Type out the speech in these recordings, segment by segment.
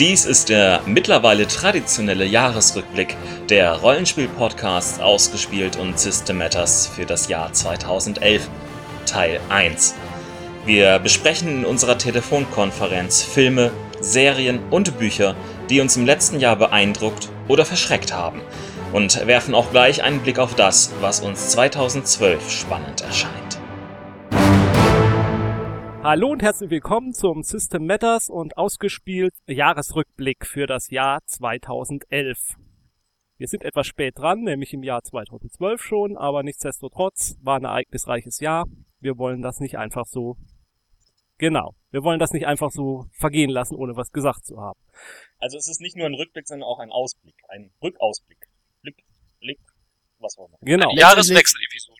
Dies ist der mittlerweile traditionelle Jahresrückblick der Rollenspiel-Podcasts Ausgespielt und System Matters für das Jahr 2011, Teil 1. Wir besprechen in unserer Telefonkonferenz Filme, Serien und Bücher, die uns im letzten Jahr beeindruckt oder verschreckt haben und werfen auch gleich einen Blick auf das, was uns 2012 spannend erscheint. Hallo und herzlich willkommen zum System Matters und ausgespielt Jahresrückblick für das Jahr 2011. Wir sind etwas spät dran, nämlich im Jahr 2012 schon, aber nichtsdestotrotz war ein ereignisreiches Jahr. Wir wollen das nicht einfach so, genau, wir wollen das nicht einfach so vergehen lassen, ohne was gesagt zu haben. Also es ist nicht nur ein Rückblick, sondern auch ein Ausblick, ein Rückausblick. Blick, Blick, was auch immer. Genau. Jahreswechsel-Episode.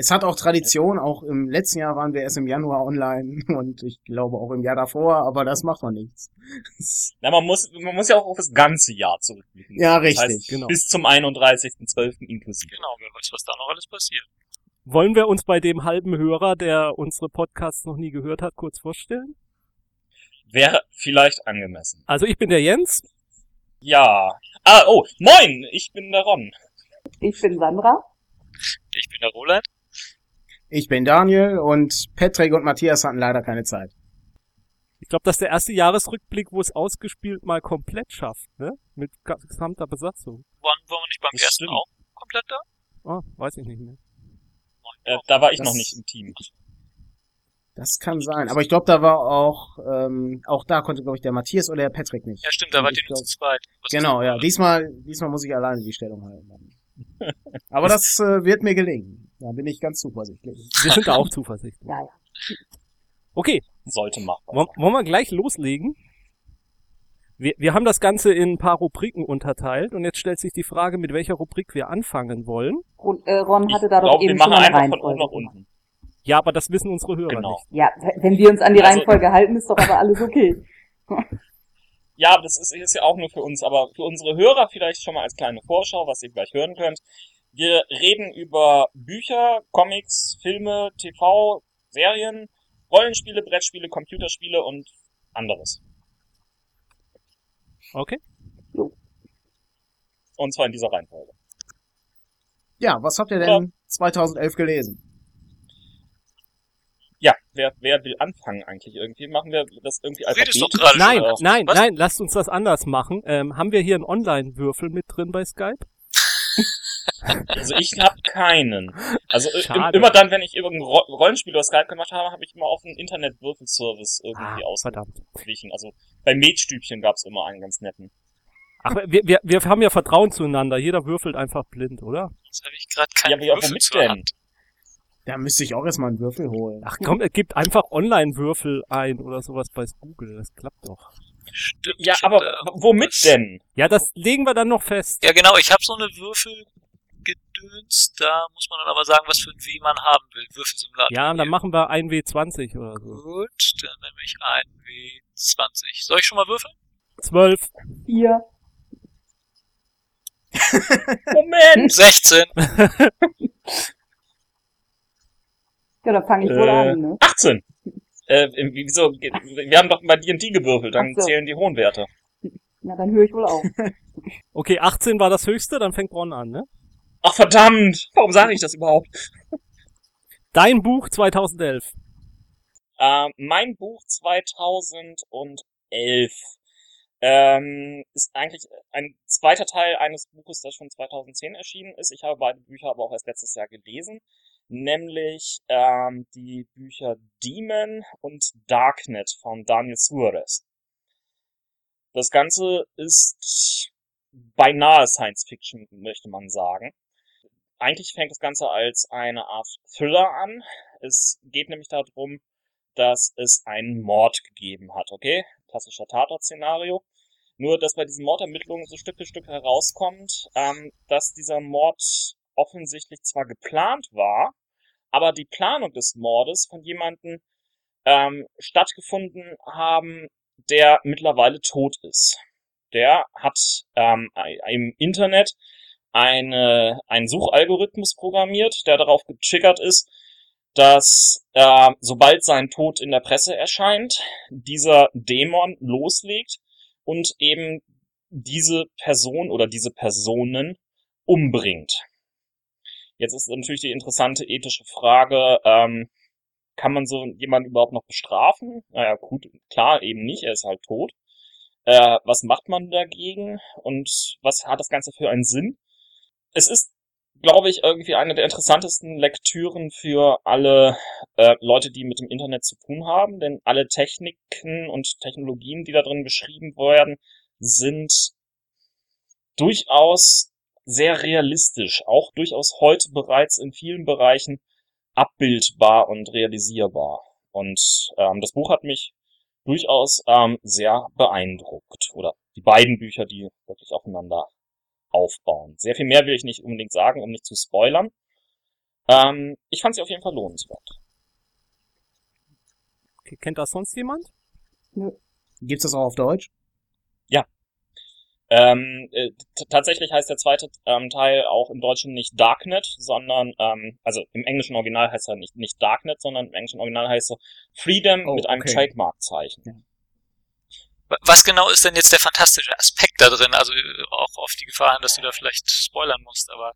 Es hat auch Tradition, auch im letzten Jahr waren wir erst im Januar online und ich glaube auch im Jahr davor, aber das macht doch nichts. Na, man muss, man muss ja auch auf das ganze Jahr zurückblicken. Ja, Das richtig, heißt, genau. Bis zum 31.12. inklusive. Genau, wer weiß, was da noch alles passiert. Wollen wir uns bei dem halben Hörer, der unsere Podcasts noch nie gehört hat, kurz vorstellen? Wäre vielleicht angemessen. Also ich bin der Jens. Ja. Ah, oh, moin, ich bin der Ron. Ich bin Sandra. Ich bin der Roland. Ich bin Daniel und Patrick und Matthias hatten leider keine Zeit. Ich glaube, das ist der erste Jahresrückblick, wo es ausgespielt mal komplett schafft, ne? Mit gesamter Besatzung. Waren, waren wir nicht beim Das ersten stimmt. auch komplett da? Oh, weiß ich nicht mehr. Äh, da war ich Das- noch nicht im Team. Das kann sein, aber ich glaube, da war auch, ähm, auch da konnte, glaube ich, der Matthias oder der Patrick nicht. Ja, stimmt, da Ich ihr nur zu zweit. Genau, ja. Diesmal, diesmal muss ich alleine die Stellung halten. Aber das äh, wird mir gelingen. Da bin ich ganz zuversichtlich. Wir sind da auch zuversichtlich. Ja, ja. Okay, Sollte machbar wollen, sein. wollen wir gleich loslegen? Wir, wir haben das Ganze in ein paar Rubriken unterteilt und jetzt stellt sich die Frage, mit welcher Rubrik wir anfangen wollen. Ron, äh, Ron hatte da doch glaube, wir eben schon machen eine einfach von oben Reihenfolge. nach unten. Ja, aber das wissen unsere Hörer Genau. nicht. Ja, wenn wir uns an die Also- Reihenfolge halten, ist doch aber alles okay. Ja, aber das ist, ist ja auch nur für uns, aber für unsere Hörer vielleicht schon mal als kleine Vorschau, was ihr gleich hören könnt. Wir reden über Bücher, Comics, Filme, TV, Serien, Rollenspiele, Brettspiele, Computerspiele und anderes. Okay? Und zwar in dieser Reihenfolge. Ja, was habt ihr Ja. denn 2011 gelesen? Ja, wer, wer will anfangen eigentlich irgendwie? Machen wir das irgendwie alphabetisch? doch gerade Nein, nein, Was? nein, lasst uns das anders machen. Ähm, haben wir hier einen Online-Würfel mit drin bei Skype? Also ich habe keinen. Also Schade. immer dann, wenn ich irgendein Ro Rollenspiel oder Skype gemacht habe, habe ich immer auf einen Internetwürfelservice irgendwie Ah, verdammt. ausgewichen. Also bei Metstübchen gab's immer einen ganz netten. Ach, wir, wir, wir haben ja Vertrauen zueinander. Jeder würfelt einfach blind, oder? Jetzt habe ich gerade Ja, keinen ja, Würfel zur? Hand. Da müsste ich auch erstmal einen Würfel holen. Ach komm, er gibt einfach Online-Würfel ein oder sowas bei Google. Das klappt doch. Stimmt. Ja, aber womit denn? Ja, das legen wir dann noch fest. Ja, genau, ich habe so eine Würfelgedöns, da muss man dann aber sagen, was für ein W man haben will. Würfelsimulator. Ja, dann machen wir 1W20 oder so. Gut, dann nehme ich ein W20. Soll ich schon mal würfeln? 12. Vier. Moment! 16. Ja, dann fange ich wohl Äh, an, ne? 18! Äh, wieso? Wir haben doch bei D&D gewürfelt, dann so. zählen die hohen Werte. Na, dann höre ich wohl auf. Okay, 18 war das höchste, dann fängt Ron an, ne? Ach verdammt! Warum sage ich das überhaupt? Dein Buch 2011. Ähm, mein Buch 2011 ähm, ist eigentlich ein zweiter Teil eines Buches, das schon 2010 erschienen ist. Ich habe beide Bücher aber auch erst letztes Jahr gelesen, nämlich ähm, die Bücher Demon und Darknet von Daniel Suarez. Das Ganze ist beinahe Science Fiction, möchte man sagen. Eigentlich fängt das Ganze als eine Art Thriller an. Es geht nämlich darum, dass es einen Mord gegeben hat, okay? Klassischer Tatort-Szenario. Nur, dass bei diesen Mordermittlungen so Stück für Stück herauskommt, ähm, dass dieser Mord offensichtlich zwar geplant war, aber die Planung des Mordes von jemandem ähm, stattgefunden haben, der mittlerweile tot ist. Der hat ähm, im Internet eine, einen Suchalgorithmus programmiert, der darauf getriggert ist, dass äh, sobald sein Tod in der Presse erscheint, dieser Dämon loslegt und eben diese Person oder diese Personen umbringt. Jetzt ist natürlich die interessante ethische Frage, ähm, kann man so jemanden überhaupt noch bestrafen? Naja, gut, klar, eben nicht, er ist halt tot. Äh, was macht man dagegen und was hat das Ganze für einen Sinn? Es ist, glaube ich, irgendwie eine der interessantesten Lektüren für alle äh, Leute, die mit dem Internet zu tun haben, denn alle Techniken und Technologien, die da drin beschrieben werden, sind durchaus sehr realistisch, auch durchaus heute bereits in vielen Bereichen abbildbar und realisierbar. Und ähm, das Buch hat mich durchaus ähm, sehr beeindruckt. Oder die beiden Bücher, die wirklich aufeinander aufbauen. Sehr viel mehr will ich nicht unbedingt sagen, um nicht zu spoilern. Ähm, ich fand sie auf jeden Fall lohnenswert. Okay, kennt das sonst jemand? Gibt's das auch auf Deutsch? Ähm, äh, tatsächlich heißt der zweite ähm, Teil auch im Deutschen nicht Darknet, sondern, ähm, also im englischen Original heißt er nicht, nicht Darknet, sondern im englischen Original heißt er Freedom Oh, mit einem okay. Trademark-Zeichen. Was genau ist denn jetzt der fantastische Aspekt da drin? Also äh, auch auf die Gefahr hin, dass du da vielleicht spoilern musst, aber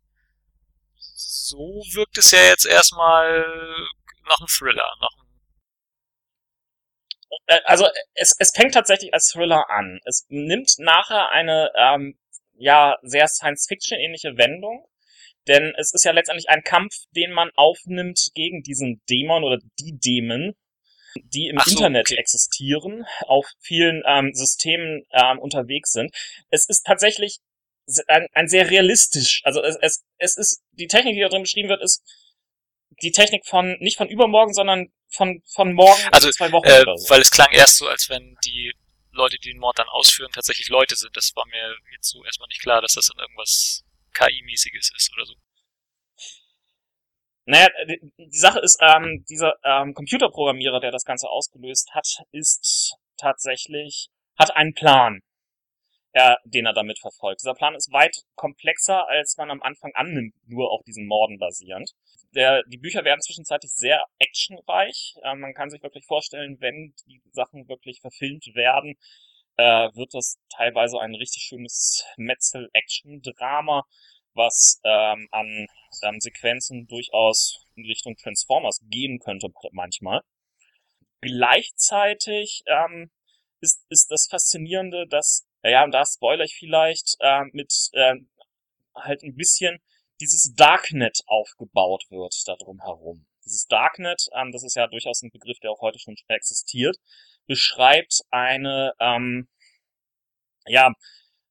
so wirkt es ja jetzt erstmal noch ein Thriller, noch ein Äh, also es, es fängt tatsächlich als Thriller an. Es nimmt nachher eine ähm, ja sehr Science-Fiction-ähnliche Wendung, denn es ist ja letztendlich ein Kampf, den man aufnimmt gegen diesen Dämon oder die Dämen, die im so, Internet okay. existieren, auf vielen ähm, Systemen ähm, unterwegs sind. Es ist tatsächlich ein, ein sehr realistisch, also es, es, es ist, die Technik, die da drin beschrieben wird, ist die Technik von, nicht von übermorgen, sondern von, von morgen Also, zwei Wochen äh, oder so. weil es klang erst so, als wenn die Leute, die den Mord dann ausführen, tatsächlich Leute sind. Das war mir jetzt so erstmal nicht klar, dass das dann irgendwas KI-mäßiges ist oder so. Naja, die, die Sache ist, ähm, dieser ähm, Computerprogrammierer, der das Ganze ausgelöst hat, ist tatsächlich, hat einen Plan, äh, den er damit verfolgt. Dieser Plan ist weit komplexer, als man am Anfang annimmt, nur auf diesen Morden basierend. Der, die Bücher werden zwischenzeitlich sehr actionreich. Äh, man kann sich wirklich vorstellen, wenn die Sachen wirklich verfilmt werden, äh, wird das teilweise ein richtig schönes Metzel-Action-Drama, was ähm, an ähm, Sequenzen durchaus in Richtung Transformers gehen könnte manchmal. Gleichzeitig ähm, ist, ist das Faszinierende, dass, ja, und da spoiler ich vielleicht, äh, mit ähm, halt ein bisschen dieses Darknet aufgebaut wird da drum herum. Dieses Darknet, ähm, das ist ja durchaus ein Begriff, der auch heute schon existiert, beschreibt eine, ähm, ja,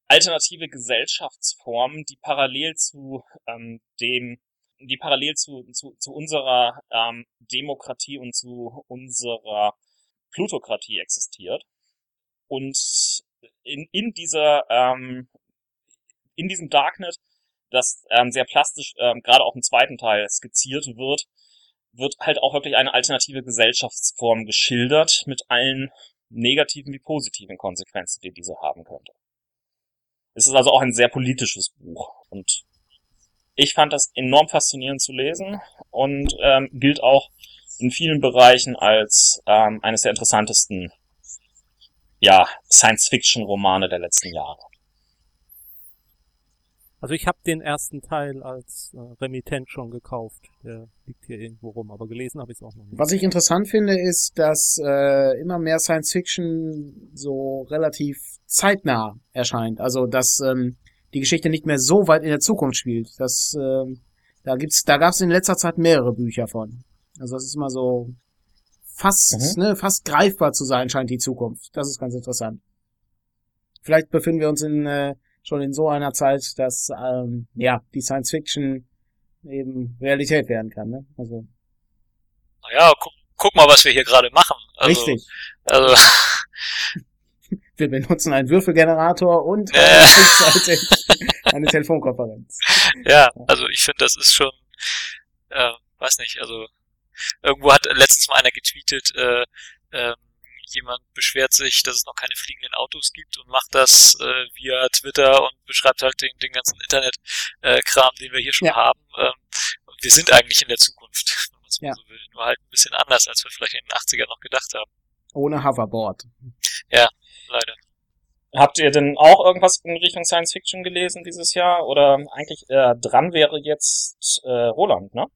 alternative Gesellschaftsform, die parallel zu ähm, dem, die parallel zu, zu, zu unserer ähm, Demokratie und zu unserer Plutokratie existiert. Und in, in dieser, ähm, in diesem Darknet, das ähm, sehr plastisch, ähm, gerade auch im zweiten Teil skizziert wird, wird halt auch wirklich eine alternative Gesellschaftsform geschildert mit allen negativen wie positiven Konsequenzen, die diese haben könnte. Es ist also auch ein sehr politisches Buch und ich fand das enorm faszinierend zu lesen und ähm, gilt auch in vielen Bereichen als ähm, eines der interessantesten ja, Science-Fiction-Romane der letzten Jahre. Also ich habe den ersten Teil als äh, Remitent schon gekauft. Der liegt hier irgendwo rum, aber gelesen habe ich es auch noch nicht. Was ich interessant finde, ist, dass äh, immer mehr Science Fiction so relativ zeitnah erscheint. Also dass ähm, die Geschichte nicht mehr so weit in der Zukunft spielt. Das, ähm, da gibt's, da gab es in letzter Zeit mehrere Bücher von. Also das ist immer so fast, Mhm. ne, fast greifbar zu sein scheint die Zukunft. Das ist ganz interessant. Vielleicht befinden wir uns in äh, schon in so einer Zeit, dass ähm, ja die Science Fiction eben Realität werden kann. Ne? Also Naja, guck, guck mal, was wir hier gerade machen. Also, richtig. Also, Wir benutzen einen Würfelgenerator und Äh. eine Telefonkonferenz. ja, also ich finde, das ist schon, äh, weiß nicht, also irgendwo hat letztens mal einer getweetet, äh, ähm, jemand beschwert sich, dass es noch keine fliegenden Autos gibt und macht das äh, via Twitter und beschreibt halt den, den ganzen Internet-Kram, äh, den wir hier schon Ja. haben. Ähm, und wir sind eigentlich in der Zukunft, wenn man es mal Ja. so will. Nur halt ein bisschen anders, als wir vielleicht in den 80ern noch gedacht haben. Ohne Hoverboard. Leider. Habt ihr denn auch irgendwas in Richtung Science Fiction gelesen dieses Jahr? Oder eigentlich äh, dran wäre jetzt äh, Roland, ne?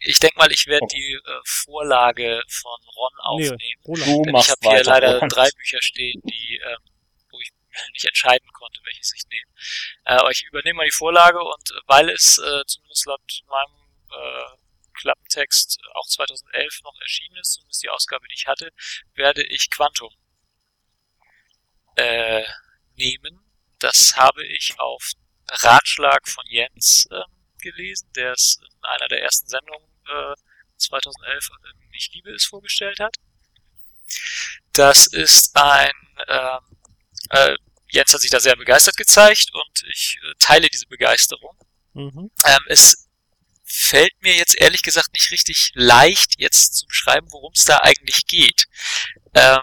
Ich denke mal, ich werde Okay. die äh, Vorlage von Ron aufnehmen. Roland. Du Denn ich habe hier weiter. leider drei Bücher stehen, die, ähm, wo ich nicht entscheiden konnte, welches ich nehme. Äh, aber ich übernehme mal die Vorlage und äh, weil es äh, zumindest laut meinem äh, Klappentext auch 2011 noch erschienen ist, zumindest die Ausgabe, die ich hatte, werde ich Quantum äh, nehmen. Das habe ich auf Ratschlag von Jens ähm, gelesen, der es in einer der ersten Sendungen äh, 2011 in Ich liebe es vorgestellt hat. Das ist ein, ähm, äh, Jens hat sich da sehr begeistert gezeigt und ich äh, teile diese Begeisterung. Mhm. Ähm, es fällt mir jetzt ehrlich gesagt nicht richtig leicht, jetzt zu beschreiben, worum es da eigentlich geht. Ähm,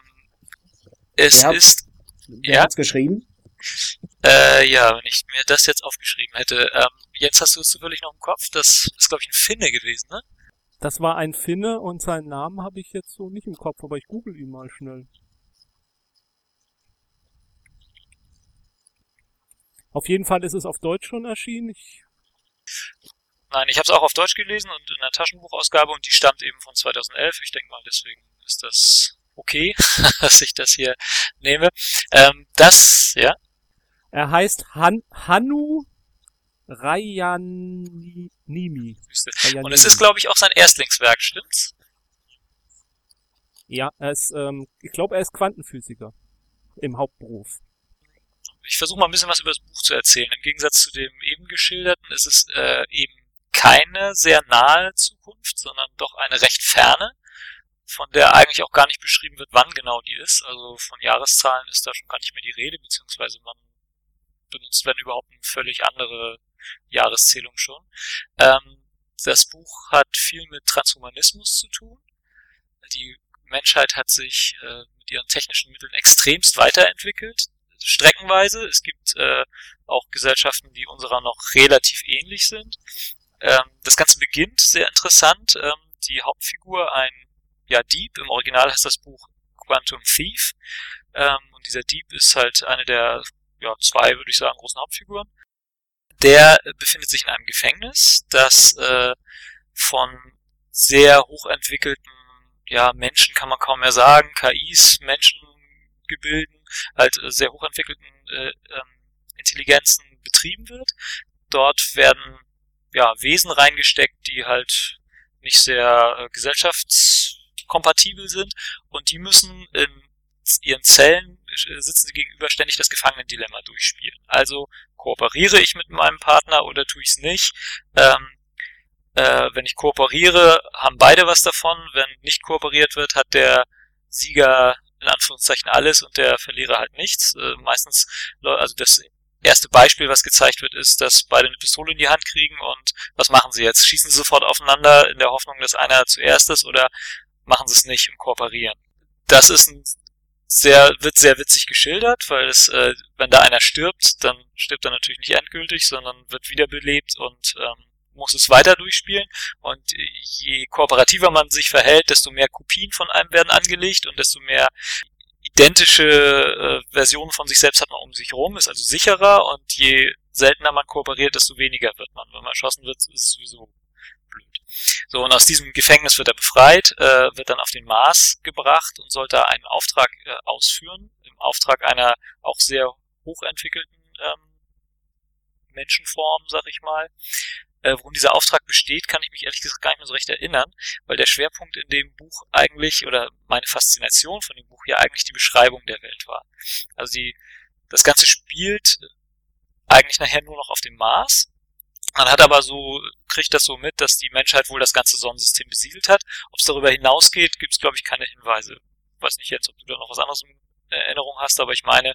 es Ja. ist, Wer Ja? hat's geschrieben? äh, ja, wenn ich mir das jetzt aufgeschrieben hätte. Ähm, Jens, hast du es zufällig noch im Kopf? Das ist, glaube ich, ein Finne gewesen, ne? Das war ein Finne und seinen Namen habe ich jetzt so nicht im Kopf, aber ich google ihn mal schnell. Auf jeden Fall ist es auf Deutsch schon erschienen. Ich, Nein, ich habe es auch auf Deutsch gelesen und in der Taschenbuchausgabe und die stammt eben von 2011. Ich denke mal, deswegen ist das okay, dass ich das hier nehme. Ähm, das, ja, er heißt Han, Hanu Rayanimi. Rayanimi. Und es ist, glaube ich, auch sein Erstlingswerk, stimmt's? Ja, er ist, ähm, ich glaube, er ist Quantenphysiker im Hauptberuf. Ich versuche mal ein bisschen was über das Buch zu erzählen. Im Gegensatz zu dem eben geschilderten ist es äh, eben keine sehr nahe Zukunft, sondern doch eine recht ferne, von der eigentlich auch gar nicht beschrieben wird, wann genau die ist. Also von Jahreszahlen ist da schon gar nicht mehr die Rede, beziehungsweise man benutzt, wenn überhaupt, eine völlig andere Jahreszählung schon. Ähm, das Buch hat viel mit Transhumanismus zu tun. Die Menschheit hat sich äh, mit ihren technischen Mitteln extremst weiterentwickelt, streckenweise. Es gibt äh, auch Gesellschaften, die unserer noch relativ ähnlich sind. Ähm, das Ganze beginnt sehr interessant. Ähm, die Hauptfigur, ein ja, Dieb, im Original heißt das Buch Quantum Thief. Ähm, und dieser Dieb ist halt eine der ja, zwei, würde ich sagen, großen Hauptfiguren. Der äh, befindet sich in einem Gefängnis, das äh, von sehr hochentwickelten ja, Menschen kann man kaum mehr sagen, KIs, Menschengebilden, halt äh, sehr hochentwickelten äh, ähm, Intelligenzen betrieben wird. Dort werden ja Wesen reingesteckt, die halt nicht sehr äh, gesellschaftskompatibel sind und die müssen in ihren Zellen sitzen sie gegenüber ständig das Gefangenendilemma durchspielen. Also kooperiere ich mit meinem Partner oder tue ich es nicht? Ähm, äh, wenn ich kooperiere, haben beide was davon. Wenn nicht kooperiert wird, hat der Sieger in Anführungszeichen alles und der Verlierer halt nichts. Äh, meistens, also das erste Beispiel, was gezeigt wird, ist, dass beide eine Pistole in die Hand kriegen und was machen sie jetzt? Schießen sie sofort aufeinander in der Hoffnung, dass einer zuerst ist oder machen sie es nicht und kooperieren? Das ist ein sehr, wird sehr witzig geschildert, weil es, äh, wenn da einer stirbt, dann stirbt er natürlich nicht endgültig, sondern wird wiederbelebt und ähm, muss es weiter durchspielen. Und je kooperativer man sich verhält, desto mehr Kopien von einem werden angelegt und desto mehr identische äh, Versionen von sich selbst hat man um sich herum, ist also sicherer und je seltener man kooperiert, desto weniger wird man. Wenn man erschossen wird, ist es sowieso. So, und aus diesem Gefängnis wird er befreit, äh, wird dann auf den Mars gebracht und soll da einen Auftrag äh, ausführen, im Auftrag einer auch sehr hochentwickelten ähm, Menschenform, sag ich mal. Äh, worum dieser Auftrag besteht, kann ich mich ehrlich gesagt gar nicht mehr so recht erinnern, weil der Schwerpunkt in dem Buch eigentlich, oder meine Faszination von dem Buch ja eigentlich die Beschreibung der Welt war. Also die, das Ganze spielt eigentlich nachher nur noch auf dem Mars. Man hat aber so, kriegt das so mit, dass die Menschheit wohl das ganze Sonnensystem besiedelt hat. Ob es darüber hinausgeht, gibt es, glaube ich, keine Hinweise. weiß nicht jetzt, ob du da noch was anderes in Erinnerung hast, aber ich meine,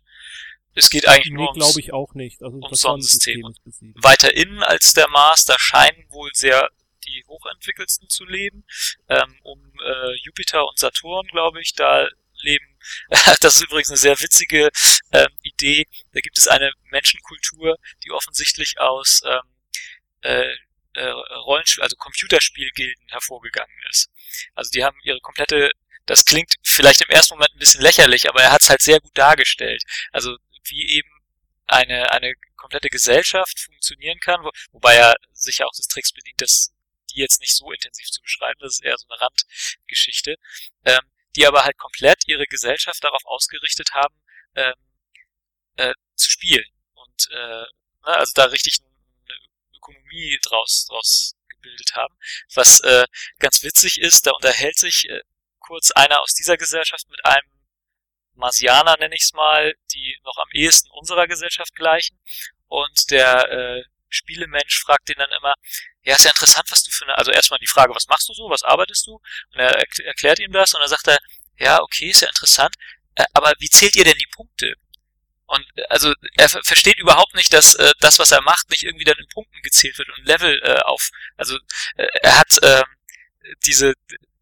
es geht eigentlich Nee, nur ums, glaube ich auch nicht. Also ums Sonnensystem. Sonnensystem weiter innen als der Mars, da scheinen wohl sehr die hochentwickelsten zu leben. Ähm, um äh, Jupiter und Saturn, glaube ich, da leben. das ist übrigens eine sehr witzige ähm, Idee. Da gibt es eine Menschenkultur, die offensichtlich aus ähm, äh, äh, Rollenspiel, also Computerspielgilden hervorgegangen ist. Also die haben ihre komplette Das klingt vielleicht im ersten Moment ein bisschen lächerlich, aber er hat es halt sehr gut dargestellt. Also wie eben eine, eine komplette Gesellschaft funktionieren kann, wo, wobei er sich ja auch des Tricks bedient, dass die jetzt nicht so intensiv zu beschreiben, das ist eher so eine Randgeschichte, ähm, die aber halt komplett ihre Gesellschaft darauf ausgerichtet haben, ähm, äh, zu spielen und äh, ne, also da richtig eine Ökonomie draus, draus gebildet haben. Was äh, ganz witzig ist, da unterhält sich äh, kurz einer aus dieser Gesellschaft mit einem Marsianer, nenne ich es mal, die noch am ehesten unserer Gesellschaft gleichen. Und der äh, Spielemensch fragt den dann immer, ja, ist ja interessant, was du für eine, also erstmal die Frage, was machst du so, was arbeitest du? Und er erklärt ihm das und dann sagt er, ja, okay, ist ja interessant, äh, aber wie zählt ihr denn die Punkte? Äh, also er versteht überhaupt nicht, dass äh, das, was er macht, nicht irgendwie dann in Punkten gezählt wird und Level äh, auf. Also äh, er hat äh, diese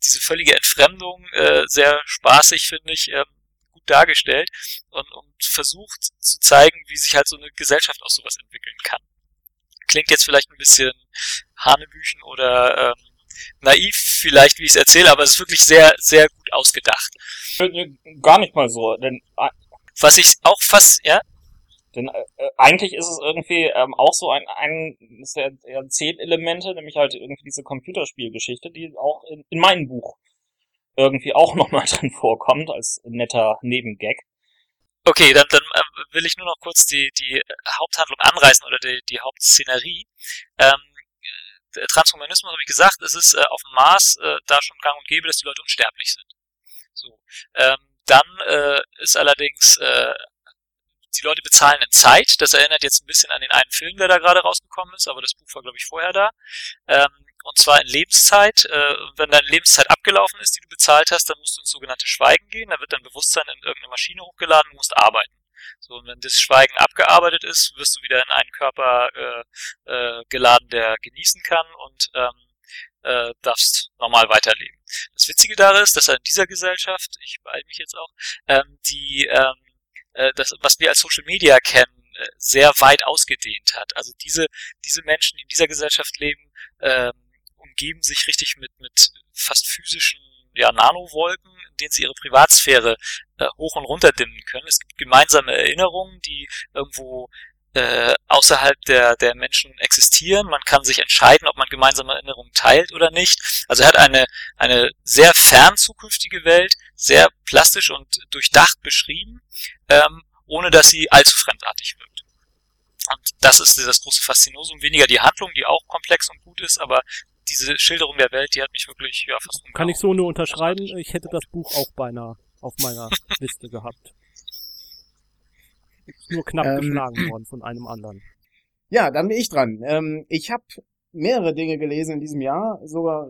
diese völlige Entfremdung äh, sehr spaßig, finde ich, äh, gut dargestellt und, und versucht zu zeigen, wie sich halt so eine Gesellschaft aus sowas entwickeln kann. Klingt jetzt vielleicht ein bisschen Hanebüchen oder ähm, naiv vielleicht, wie ich es erzähle, aber es ist wirklich sehr, sehr gut ausgedacht. Gar nicht mal so, denn was ich auch fast, ja? Denn äh, eigentlich ist es irgendwie ähm, auch so ein, ein der, der zehn Elemente, nämlich halt irgendwie diese Computerspielgeschichte, die auch in, in meinem Buch irgendwie auch nochmal drin vorkommt, als netter Nebengag. Okay, dann, dann äh, will ich nur noch kurz die, die Haupthandlung anreißen oder die, die Hauptszenerie. Ähm, Transhumanismus habe ich gesagt, es ist äh, auf dem Mars äh, da schon gang und gäbe, dass die Leute unsterblich sind. So. Ähm, dann äh, ist allerdings, äh, die Leute bezahlen in Zeit. Das erinnert jetzt ein bisschen an den einen Film, der da gerade rausgekommen ist, aber das Buch war, glaube ich, vorher da. Ähm, und zwar in Lebenszeit. Äh, wenn deine Lebenszeit abgelaufen ist, die du bezahlt hast, dann musst du ins sogenannte Schweigen gehen. Da wird dein Bewusstsein in irgendeine Maschine hochgeladen und musst arbeiten. So, und wenn das Schweigen abgearbeitet ist, wirst du wieder in einen Körper äh, äh, geladen, der genießen kann und ähm, äh, darfst normal weiterleben. Das Witzige daran ist, dass er in dieser Gesellschaft, ich beeile mich jetzt auch, ähm, die ähm, äh, das, was wir als Social Media kennen, äh, sehr weit ausgedehnt hat. Also diese diese Menschen, die in dieser Gesellschaft leben, ähm, umgeben sich richtig mit mit fast physischen ja, Nanowolken, in denen sie ihre Privatsphäre äh, hoch und runter dimmen können. Es gibt gemeinsame Erinnerungen, die irgendwo äh, außerhalb der, der Menschen existieren. Man kann sich entscheiden, ob man gemeinsame Erinnerungen teilt oder nicht. Also er hat eine, eine sehr fern zukünftige Welt, sehr plastisch und durchdacht beschrieben, ähm, ohne dass sie allzu fremdartig wirkt. Und das ist das große Faszinosum, weniger die Handlung, die auch komplex und gut ist, aber diese Schilderung der Welt, die hat mich wirklich ja fast Kann ich so nur unterschreiben. Ich hätte das Buch auch beinahe auf meiner Liste gehabt. Ist nur knapp ähm, geschlagen worden von einem anderen. Ja, dann bin ich dran. Ähm, ich habe mehrere Dinge gelesen in diesem Jahr, sogar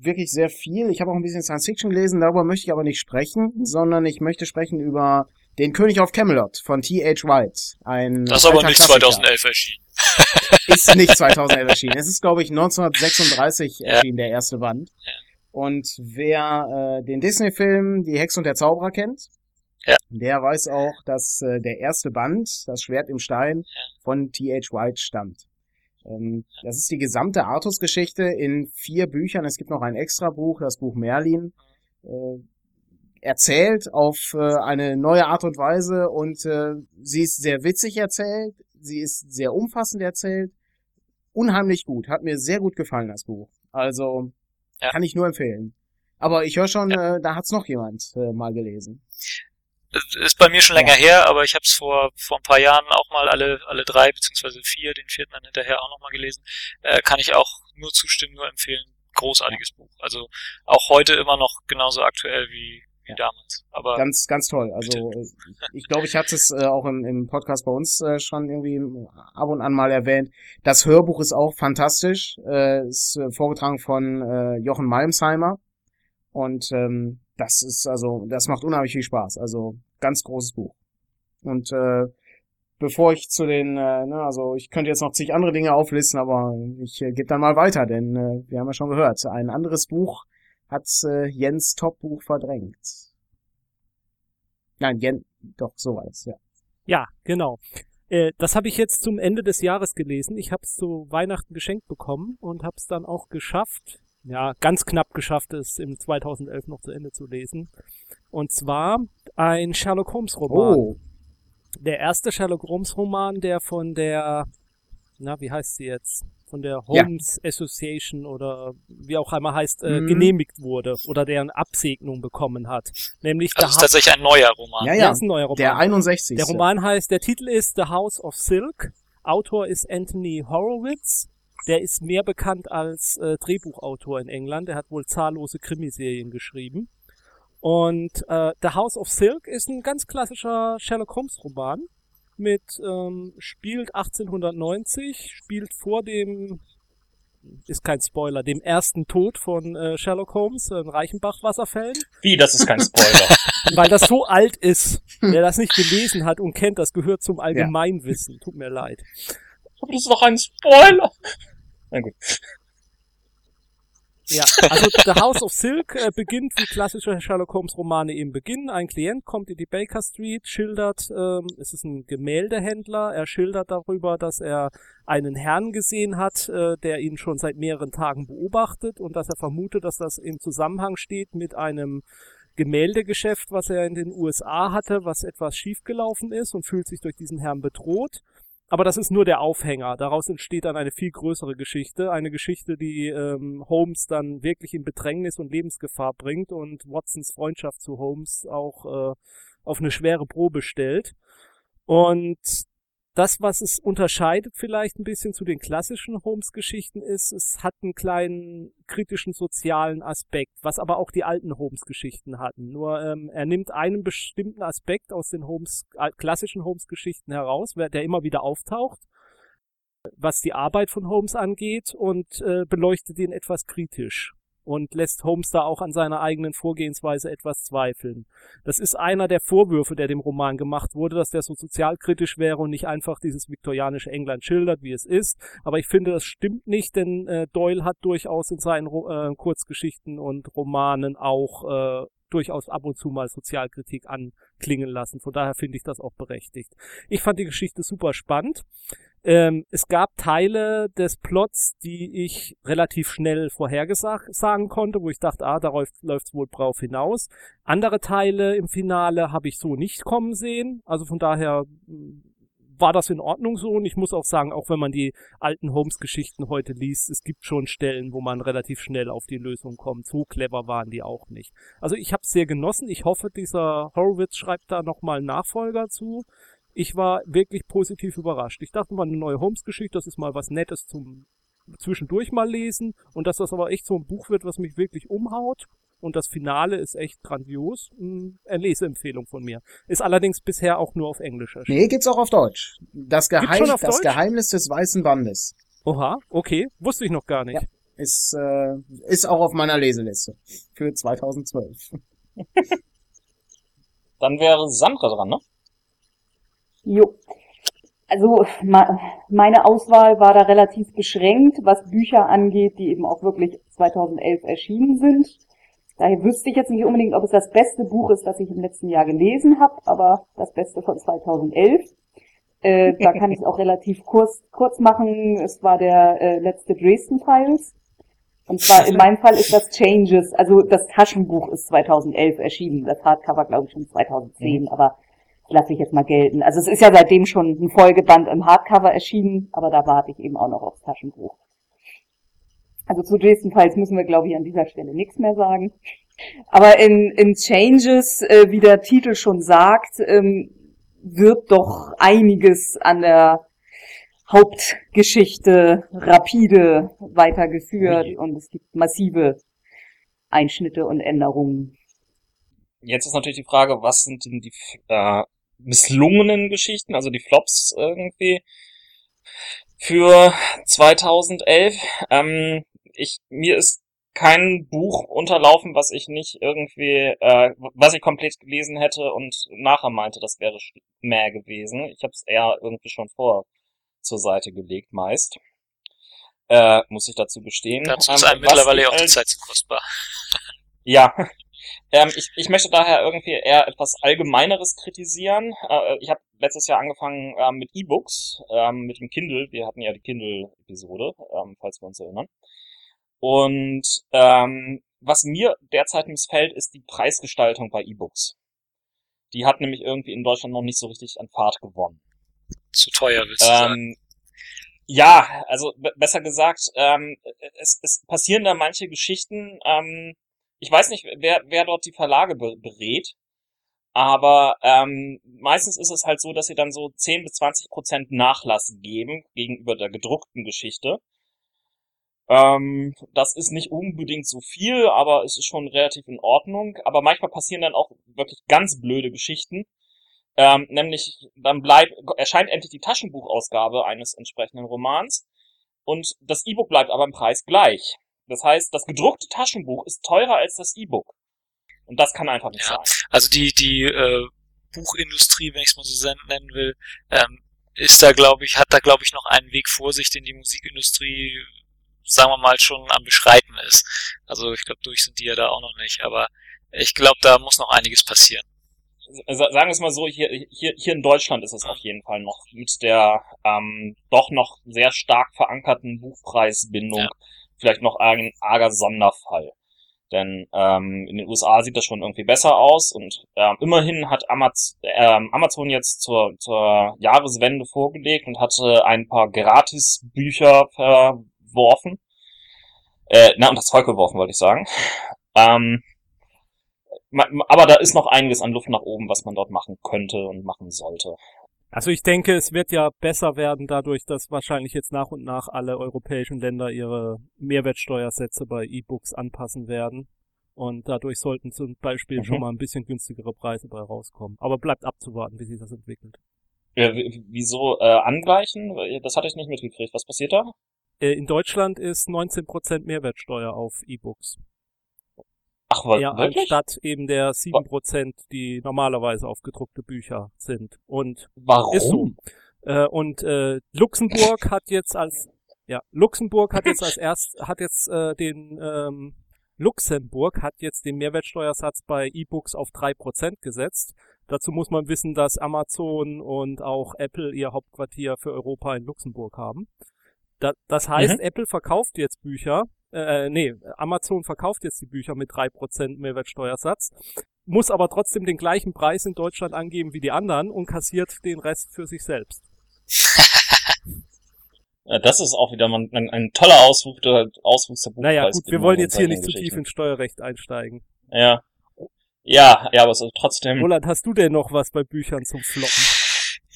wirklich sehr viel. Ich habe auch ein bisschen Science Fiction gelesen, darüber möchte ich aber nicht sprechen, sondern ich möchte sprechen über den König of Camelot von T.H. White. Ein das ist aber nicht 2011 erschienen. ist nicht 2011 erschienen. Es ist, glaube ich, 1936 ja. erschienen, der erste Band. Ja. Und wer äh, den Disney-Film Die Hexe und der Zauberer kennt, ja. Der weiß auch, dass äh, der erste Band, das Schwert im Stein, von T.H. White stammt. Ähm, das ist die gesamte Artus-Geschichte in vier Büchern. Es gibt noch ein extra Buch, das Buch Merlin. Äh, erzählt auf äh, eine neue Art und Weise und äh, sie ist sehr witzig erzählt, sie ist sehr umfassend erzählt, unheimlich gut, hat mir sehr gut gefallen das Buch. Also ja. kann ich nur empfehlen. Aber ich höre schon, ja. äh, da hat's noch jemand äh, mal gelesen ist bei mir schon länger ja. her, aber ich habe es vor vor ein paar Jahren auch mal alle alle drei beziehungsweise vier, den vierten dann hinterher auch noch mal gelesen. Äh, kann ich auch nur zustimmen, nur empfehlen. Großartiges Buch. Also auch heute immer noch genauso aktuell wie wie ja. damals. Aber ganz, ganz toll. Also bitte. ich glaube, ich hatte es äh, auch im, im Podcast bei uns äh, schon irgendwie ab und an mal erwähnt. Das Hörbuch ist auch fantastisch. Äh, ist äh, vorgetragen von äh, Jochen Malmsheimer. Und ähm, das ist also, das macht unheimlich viel Spaß. Also ganz großes Buch. Und äh, bevor ich zu den, äh, ne, also ich könnte jetzt noch zig andere Dinge auflisten, aber ich äh, gebe dann mal weiter, denn äh, wir haben ja schon gehört, ein anderes Buch hat äh, Jens Top-Buch verdrängt. Nein, Jens, doch, so war es, ja. Ja, genau. Äh, das habe ich jetzt zum Ende des Jahres gelesen. Ich habe es zu Weihnachten geschenkt bekommen und habe es dann auch geschafft, ja, ganz knapp geschafft, es im 2011 noch zu Ende zu lesen. Und zwar ein Sherlock Holmes Roman. Oh, Der erste Sherlock Holmes Roman, der von der, na, wie heißt sie jetzt? Von der Ja. Holmes Association oder wie auch einmal heißt, äh, Mhm. genehmigt wurde oder deren Absegnung bekommen hat. Nämlich Also The ist tatsächlich ein neuer Roman. ja, Ja, ja, ist ein neuer Roman. der 61. Der Roman heißt, der Titel ist The House of Silk. Autor ist Anthony Horowitz. Der ist mehr bekannt als äh, Drehbuchautor in England. Er hat wohl zahllose Krimiserien geschrieben. Und äh, The House of Silk ist ein ganz klassischer Sherlock Holmes Roman. Mit ähm, spielt 1890, spielt vor dem ist kein Spoiler, dem ersten Tod von äh, Sherlock Holmes in Reichenbach-Wasserfällen Wie, das ist kein Spoiler. weil das so alt ist. Wer das nicht gelesen hat und kennt, das gehört zum Allgemeinwissen. Tut mir leid. Aber das ist doch ein Spoiler. Na gut. Ja, also The House of Silk äh, beginnt wie klassische Sherlock Holmes Romane eben beginnen. Ein Klient kommt in die Baker Street, schildert, ähm, es ist ein Gemäldehändler, er schildert darüber, dass er einen Herrn gesehen hat, äh, der ihn schon seit mehreren Tagen beobachtet und dass er vermutet, dass das im Zusammenhang steht mit einem Gemäldegeschäft, was er in den USA hatte, was etwas schiefgelaufen ist und fühlt sich durch diesen Herrn bedroht. Aber das ist nur der Aufhänger. Daraus entsteht dann eine viel größere Geschichte. Eine Geschichte, die ähm, Holmes dann wirklich in Bedrängnis und Lebensgefahr bringt und Watsons Freundschaft zu Holmes auch äh, auf eine schwere Probe stellt. Und das, was es unterscheidet vielleicht ein bisschen zu den klassischen Holmes-Geschichten ist, es hat einen kleinen kritischen sozialen Aspekt, was aber auch die alten Holmes-Geschichten hatten. Nur ähm, er nimmt einen bestimmten Aspekt aus den Holmes, äh, klassischen Holmes-Geschichten heraus, der immer wieder auftaucht, was die Arbeit von Holmes angeht und äh, beleuchtet ihn etwas kritisch und lässt Holmes da auch an seiner eigenen Vorgehensweise etwas zweifeln. Das ist einer der Vorwürfe, der dem Roman gemacht wurde, dass der so sozialkritisch wäre und nicht einfach dieses viktorianische England schildert, wie es ist. Aber ich finde, das stimmt nicht, denn äh, Doyle hat durchaus in seinen äh, Kurzgeschichten und Romanen auch äh, durchaus ab und zu mal Sozialkritik anklingen lassen. Von daher finde ich das auch berechtigt. Ich fand die Geschichte super spannend. Ähm, es gab Teile des Plots, die ich relativ schnell vorhersagen konnte, wo ich dachte, ah, darauf läuft's wohl drauf hinaus. Andere Teile im Finale habe ich so nicht kommen sehen. Also von daher mh, war das in Ordnung so. Und ich muss auch sagen, auch wenn man die alten Holmes-Geschichten heute liest, es gibt schon Stellen, wo man relativ schnell auf die Lösung kommt. So clever waren die auch nicht. Also ich habe es sehr genossen. Ich hoffe, dieser Horowitz schreibt da nochmal Nachfolger zu. Ich war wirklich positiv überrascht. Ich dachte mal, eine neue Holmes-Geschichte, das ist mal was Nettes zum zwischendurch mal lesen und dass das aber echt so ein Buch wird, was mich wirklich umhaut. Und das Finale ist echt grandios. Mm, Eine Leseempfehlung von mir. Ist allerdings bisher auch nur auf Englisch erschienen. Nee, gibt's auch auf Deutsch. Das, Geheim das Deutsch? Geheimnis des weißen Bandes Oha, okay. Wusste ich noch gar nicht. Ja. ist, äh, ist auch auf meiner Leseliste für 2012. Dann wäre Sandra dran, ne? Jo. Also ma- meine Auswahl war da relativ beschränkt, was Bücher angeht, die eben auch wirklich 2011 erschienen sind. Daher wüsste ich jetzt nicht unbedingt, ob es das beste Buch ist, das ich im letzten Jahr gelesen habe, aber das Beste von 2011. Äh, da kann ich es auch relativ kurz, kurz machen. Es war der äh, letzte Dresden Files. Und zwar in meinem Fall ist das Changes, also das Taschenbuch ist 2011 erschienen. Das Hardcover glaube ich schon 2010, aber lasse ich jetzt mal gelten. Also es ist ja seitdem schon ein Folgeband im Hardcover erschienen, aber da warte ich eben auch noch aufs Taschenbuch. Also zu Dresden Files müssen wir, glaube ich, an dieser Stelle nichts mehr sagen. Aber in, in Changes, äh, wie der Titel schon sagt, ähm, wird doch einiges an der Hauptgeschichte rapide weitergeführt Ui. und es gibt massive Einschnitte und Änderungen. Jetzt ist natürlich die Frage, was sind denn die äh, misslungenen Geschichten, also die Flops irgendwie für 2011? Ähm, ich mir ist kein Buch unterlaufen, was ich nicht irgendwie, äh, was ich komplett gelesen hätte und nachher meinte, das wäre mehr gewesen. Ich habe es eher irgendwie schon vor zur Seite gelegt, meist. Äh, muss ich dazu bestehen. Dazu Ähm, ist einem mittlerweile ich auch die Zeit zu kostbar. ja. Ähm, ich, ich möchte daher irgendwie eher etwas Allgemeineres kritisieren. Äh, ich habe letztes Jahr angefangen ähm, mit E-Books, ähm, mit dem Kindle. Wir hatten ja die Kindle-Episode, ähm, falls wir uns erinnern. Und ähm, was mir derzeit missfällt, ist die Preisgestaltung bei E-Books. Die hat nämlich irgendwie in Deutschland noch nicht so richtig an Fahrt gewonnen. Zu teuer, willst du sagen? Ähm, ja, also besser gesagt, ähm, es, es passieren da manche Geschichten. Ähm, ich weiß nicht, wer, wer dort die Verlage be berät, aber ähm, meistens ist es halt so, dass sie dann so 10 bis 20 Prozent Nachlass geben gegenüber der gedruckten Geschichte. Ähm, das ist nicht unbedingt so viel, aber es ist schon relativ in Ordnung. Aber manchmal passieren dann auch wirklich ganz blöde Geschichten. Ähm, nämlich, dann bleibt, erscheint endlich die Taschenbuchausgabe eines entsprechenden Romans und das E-Book bleibt aber im Preis gleich. Das heißt, das gedruckte Taschenbuch ist teurer als das E-Book. Und das kann einfach nicht Ja. sein. Also die, die äh, Buchindustrie, wenn ich es mal so nennen will, ähm, ist da, glaube ich, hat da, glaube ich, noch einen Weg vor sich, den die Musikindustrie, sagen wir mal, schon am Beschreiten ist. Also ich glaube, durch sind die ja da auch noch nicht. Aber ich glaube, da muss noch einiges passieren. Sa- Sagen wir es mal so, hier, hier, hier in Deutschland ist es auf jeden Fall noch mit der ähm, doch noch sehr stark verankerten Buchpreisbindung Ja. vielleicht noch ein arger Sonderfall. Denn ähm, in den USA sieht das schon irgendwie besser aus und ähm, immerhin hat Amaz ähm, Amazon jetzt zur, zur Jahreswende vorgelegt und hatte ein paar Gratisbücher verworfen. Äh, na, und das Zeug geworfen, wollte ich sagen. Ähm, aber da ist noch einiges an Luft nach oben, was man dort machen könnte und machen sollte. Also ich denke, es wird ja besser werden dadurch, dass wahrscheinlich jetzt nach und nach alle europäischen Länder ihre Mehrwertsteuersätze bei E-Books anpassen werden. Und dadurch sollten zum Beispiel Mhm. schon mal ein bisschen günstigere Preise bei rauskommen. Aber bleibt abzuwarten, wie sich das entwickelt. W- wieso äh, angleichen? Das hatte ich nicht mitgekriegt. Was passiert da? Äh, In Deutschland ist 19% Mehrwertsteuer auf E-Books. Ach, wa- Ja, wirklich? anstatt eben der 7%, die normalerweise auf gedruckte Bücher sind. Und Warum? Ist so. Äh, und äh, Luxemburg hat jetzt als ja Luxemburg hat jetzt als erst hat jetzt äh, den ähm, Luxemburg hat jetzt den Mehrwertsteuersatz bei E-Books auf 3% gesetzt. Dazu muss man wissen, dass Amazon und auch Apple ihr Hauptquartier für Europa in Luxemburg haben. Da, das heißt, Apple verkauft jetzt Bücher, äh, nee, Amazon verkauft jetzt die Bücher mit 3% Mehrwertsteuersatz, muss aber trotzdem den gleichen Preis in Deutschland angeben wie die anderen und kassiert den Rest für sich selbst. Äh, Das ist auch wieder mal ein, ein toller Auswuchs der, Auswuchs der Naja, gut, wir wollen jetzt hier nicht zu tief ins Steuerrecht einsteigen. Ja. Ja, ja, aber ist trotzdem. Roland, hast du denn noch was bei Büchern zum Floppen?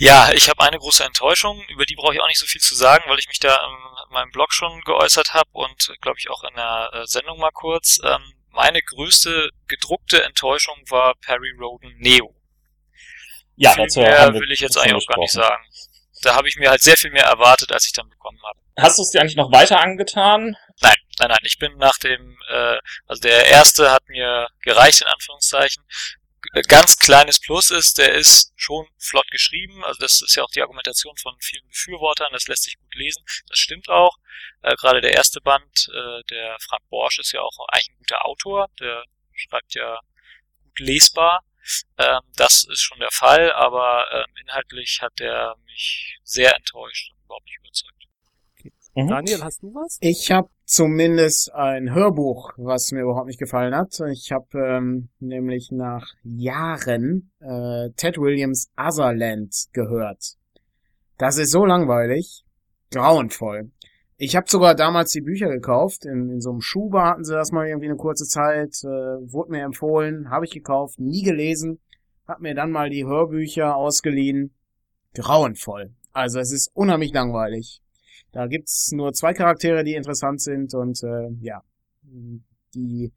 Ja, ich habe eine große Enttäuschung, über die brauche ich auch nicht so viel zu sagen, weil ich mich da in meinem Blog schon geäußert habe und glaube ich auch in der äh, Sendung mal kurz. Ähm, meine größte gedruckte Enttäuschung war Perry Roden Neo. Ja, viel dazu mehr haben wir will ich jetzt eigentlich auch gar nicht sagen. Da habe ich mir halt sehr viel mehr erwartet, als ich dann bekommen habe. Hast du es dir eigentlich noch weiter angetan? Nein, nein, nein. Ich bin nach dem, äh, also der erste hat mir gereicht in Anführungszeichen. Ganz kleines Plus ist, der ist schon flott geschrieben. Also das ist ja auch die Argumentation von vielen Befürwortern. Das lässt sich gut lesen. Das stimmt auch. Äh, Gerade der erste Band, äh, der Frank Borsch ist ja auch eigentlich ein guter Autor. Der schreibt ja gut lesbar. Ähm, das ist schon der Fall, aber ähm, inhaltlich hat der mich sehr enttäuscht und überhaupt nicht überzeugt. Mhm. Daniel, hast du was? Ich habe zumindest ein Hörbuch, was mir überhaupt nicht gefallen hat. Ich habe ähm, nämlich nach Jahren äh, Ted Williams Otherland gehört. Das ist so langweilig, grauenvoll. Ich habe sogar damals die Bücher gekauft. In, in so einem Schuber hatten sie das mal irgendwie eine kurze Zeit. Äh, wurde mir empfohlen, habe ich gekauft, nie gelesen. Hab mir dann mal die Hörbücher ausgeliehen. Grauenvoll. Also es ist unheimlich langweilig. Da gibt's nur zwei Charaktere, die interessant sind und äh, ja, die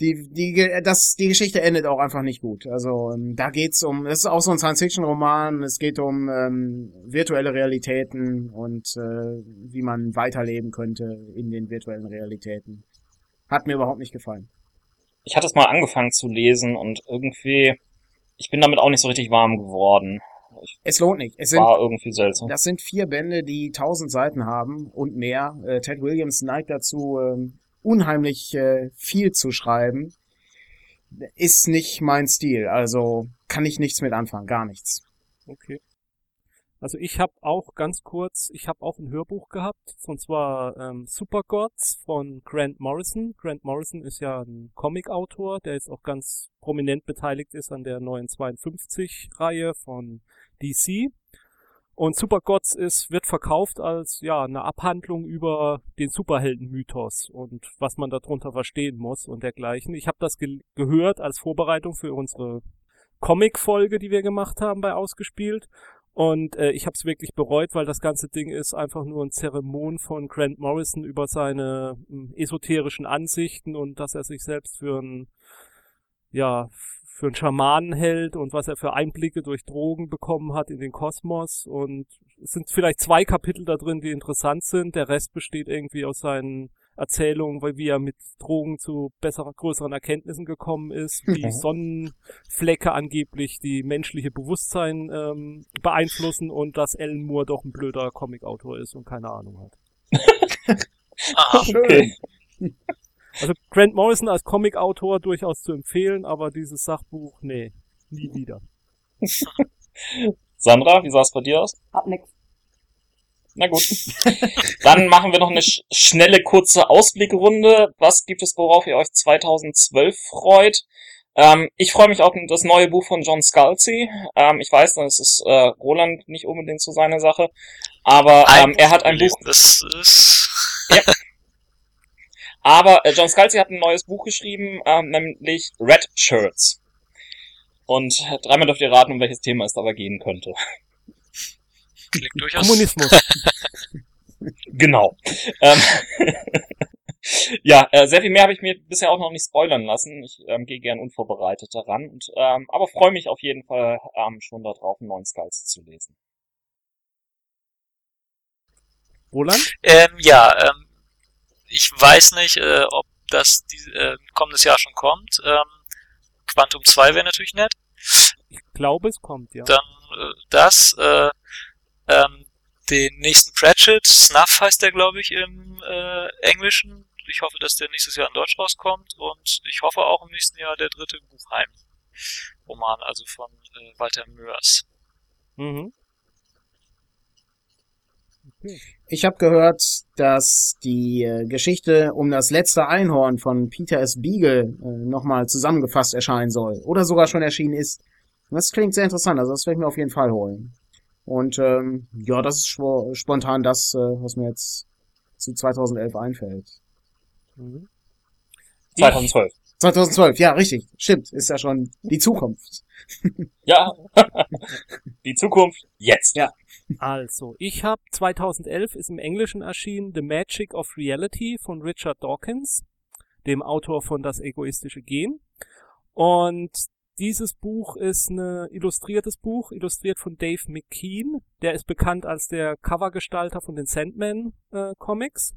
die die das die Geschichte endet auch einfach nicht gut. Also ähm, da geht's um, das ist auch so ein Science-Fiction-Roman. Es geht um ähm, virtuelle Realitäten und äh, wie man weiterleben könnte in den virtuellen Realitäten. Hat mir überhaupt nicht gefallen. Ich hatte es mal angefangen zu lesen und irgendwie, ich bin damit auch nicht so richtig warm geworden. Es lohnt nicht. Es sind war irgendwie seltsam. Das sind vier Bände, die tausend Seiten haben und mehr. Äh, Ted Williams neigt dazu, ähm, unheimlich äh, viel zu schreiben. Ist nicht mein Stil, also kann ich nichts mit anfangen, gar nichts. Okay. Also ich habe auch ganz kurz, ich habe auch ein Hörbuch gehabt, und zwar ähm, Super Gods von Grant Morrison. Grant Morrison ist ja ein Comic-Autor, der jetzt auch ganz prominent beteiligt ist an der neuen 52-Reihe von DC. Und Super Gods ist, wird verkauft als ja eine Abhandlung über den Superhelden-Mythos und was man darunter verstehen muss und dergleichen. Ich habe das ge gehört als Vorbereitung für unsere Comic-Folge, die wir gemacht haben bei Ausgespielt. Und äh, ich habe es wirklich bereut, weil das ganze Ding ist einfach nur ein Zeremon von Grant Morrison über seine äh, esoterischen Ansichten und dass er sich selbst für ein ja für einen Schamanen hält und was er für Einblicke durch Drogen bekommen hat in den Kosmos. Und es sind vielleicht zwei Kapitel da drin, die interessant sind. Der Rest besteht irgendwie aus seinen Erzählungen, weil wie er mit Drogen zu besseren, größeren Erkenntnissen gekommen ist, wie. Sonnenflecke angeblich die menschliche Bewusstsein ähm, beeinflussen und dass Alan Moore doch ein blöder Comicautor ist und keine Ahnung hat. ah, okay. Also Grant Morrison als Comicautor durchaus zu empfehlen, aber dieses Sachbuch, nee, nie wieder. Sandra, wie sah es bei dir aus? Hab nix. Na gut. Dann machen wir noch eine sch schnelle, kurze Ausblickrunde. Was gibt es, worauf ihr euch 2012 freut? Ähm, ich freue mich auf das neue Buch von John Scalzi. Ähm, ich weiß, das ist äh, Roland nicht unbedingt zu seiner Sache, aber ähm, er hat ein Buch. Das ist ja. Aber äh, John Scalzi hat ein neues Buch geschrieben, ähm, nämlich Red Shirts. Und dreimal dürft ihr raten, um welches Thema es dabei gehen könnte. Klingt durchaus. Kommunismus. genau. Ähm, ja, äh, sehr viel mehr habe ich mir bisher auch noch nicht spoilern lassen. Ich ähm, gehe gern unvorbereitet daran. Und, ähm, aber freue mich auf jeden Fall ähm, schon darauf, einen neuen Scalzi zu lesen. Roland? Ähm, ja, ähm, ich weiß nicht, äh, ob das die, äh, kommendes Jahr schon kommt. Ähm, Quantum 2 wäre natürlich nett. Ich glaube, es kommt, ja. Dann äh, das, äh, ähm, den nächsten Pratchett, Snuff heißt der, glaube ich, im äh, Englischen. Ich hoffe, dass der nächstes Jahr in Deutsch rauskommt und ich hoffe auch im nächsten Jahr der dritte Buchheim-Roman, also von äh, Walter Mörs. Mhm. Ich habe gehört, dass die äh, Geschichte um das letzte Einhorn von Peter S. Beagle äh, nochmal zusammengefasst erscheinen soll. Oder sogar schon erschienen ist. Das klingt sehr interessant, also das werde ich mir auf jeden Fall holen. Und ähm, ja, das ist spontan das, äh, was mir jetzt zu 2011 einfällt. Mhm. 2012. 2012, ja, richtig. Stimmt, ist ja schon die Zukunft. ja, die Zukunft jetzt. Ja. Also, ich habe 2011 ist im Englischen erschienen The Magic of Reality von Richard Dawkins, dem Autor von Das egoistische Gen. Und dieses Buch ist ein illustriertes Buch, illustriert von Dave McKean. Der ist bekannt als der Covergestalter von den Sandman äh, Comics.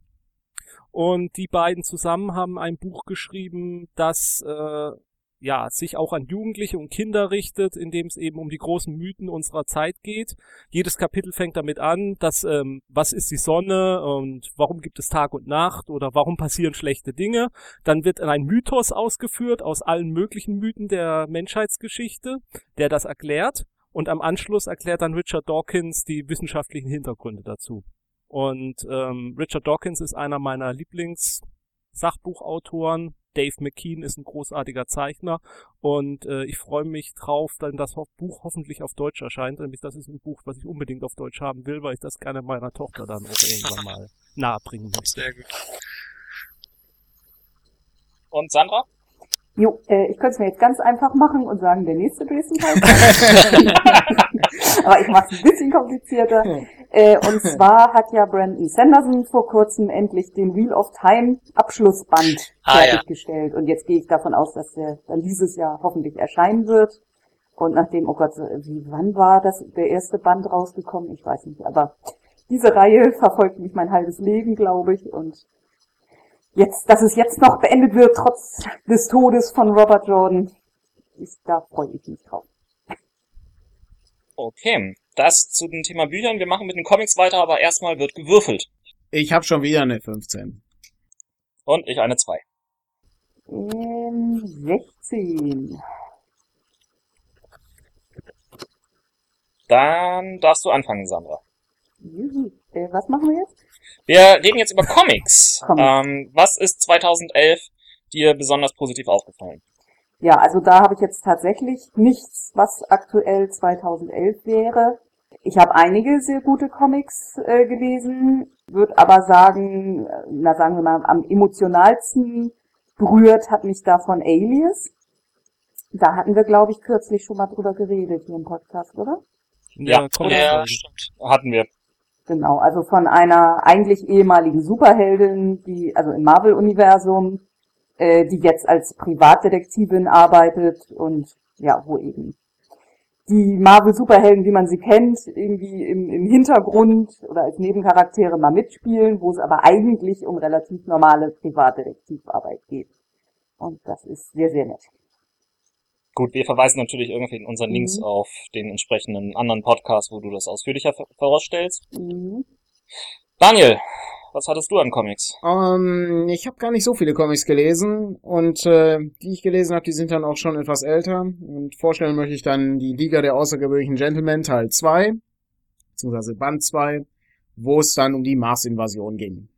Und die beiden zusammen haben ein Buch geschrieben, das äh, ja, sich auch an Jugendliche und Kinder richtet, indem es eben um die großen Mythen unserer Zeit geht. Jedes Kapitel fängt damit an, dass ähm, was ist die Sonne und warum gibt es Tag und Nacht oder warum passieren schlechte Dinge. Dann wird ein Mythos ausgeführt aus allen möglichen Mythen der Menschheitsgeschichte, der das erklärt. Und am Anschluss erklärt dann Richard Dawkins die wissenschaftlichen Hintergründe dazu. Und ähm, Richard Dawkins ist einer meiner Lieblings-Sachbuchautoren, Dave McKean ist ein großartiger Zeichner und äh, ich freue mich drauf, dann das Buch hoffentlich auf Deutsch erscheint. Nämlich das ist ein Buch, was ich unbedingt auf Deutsch haben will, weil ich das gerne meiner Tochter dann auch irgendwann mal nahebringen möchte. Sehr gut. Und Sandra? Jo, äh, ich könnte es mir jetzt ganz einfach machen und sagen, der nächste Dresden Aber ich mache es ein bisschen komplizierter. Äh, und zwar hat ja Brandon Sanderson vor kurzem endlich den Wheel of Time Abschlussband ah, fertiggestellt. Ja. Und jetzt gehe ich davon aus, dass der dann dieses Jahr hoffentlich erscheinen wird. Und nachdem, oh Gott, wie, wann war das, der erste Band rausgekommen? Ich weiß nicht, aber diese Reihe verfolgt mich mein halbes Leben, glaube ich. Und jetzt, dass es jetzt noch beendet wird, trotz des Todes von Robert Jordan, ist, da freue ich mich drauf. Okay, das zu dem Thema Büchern. Wir machen mit den Comics weiter, aber erstmal wird gewürfelt. Ich habe schon wieder eine 15. Und ich eine 2. Ähm, 16. Dann darfst du anfangen, Sandra. Juhu. Äh, was machen wir jetzt? Wir reden jetzt über Comics. Comics. Ähm, was ist 2011 dir besonders positiv aufgefallen? Ja, also da habe ich jetzt tatsächlich nichts, was aktuell 2011 wäre. Ich habe einige sehr gute Comics äh, gelesen, würde aber sagen, äh, na sagen wir mal, am emotionalsten berührt hat mich davon Alias. Da hatten wir, glaube ich, kürzlich schon mal drüber geredet hier im Podcast, oder? Ja, Ja, Folge. stimmt. Hatten wir. Genau, also von einer eigentlich ehemaligen Superheldin, die, also im Marvel-Universum, äh, die jetzt als Privatdetektivin arbeitet und ja, wo eben die Marvel-Superhelden, wie man sie kennt, irgendwie im, im Hintergrund oder als Nebencharaktere mal mitspielen, wo es aber eigentlich um relativ normale Privatdetektivarbeit geht. Und das ist sehr, sehr nett. Gut, wir verweisen natürlich irgendwie in unseren Links Mhm. auf den entsprechenden anderen Podcast, wo du das ausführlicher vorausstellst. Mhm. Daniel, was hattest du an Comics? Ähm, ich habe gar nicht so viele Comics gelesen und äh, die ich gelesen habe, die sind dann auch schon etwas älter. Und vorstellen möchte ich dann die Liga der außergewöhnlichen Gentlemen Teil 2, beziehungsweise Band 2, wo es dann um die Mars-Invasion ging.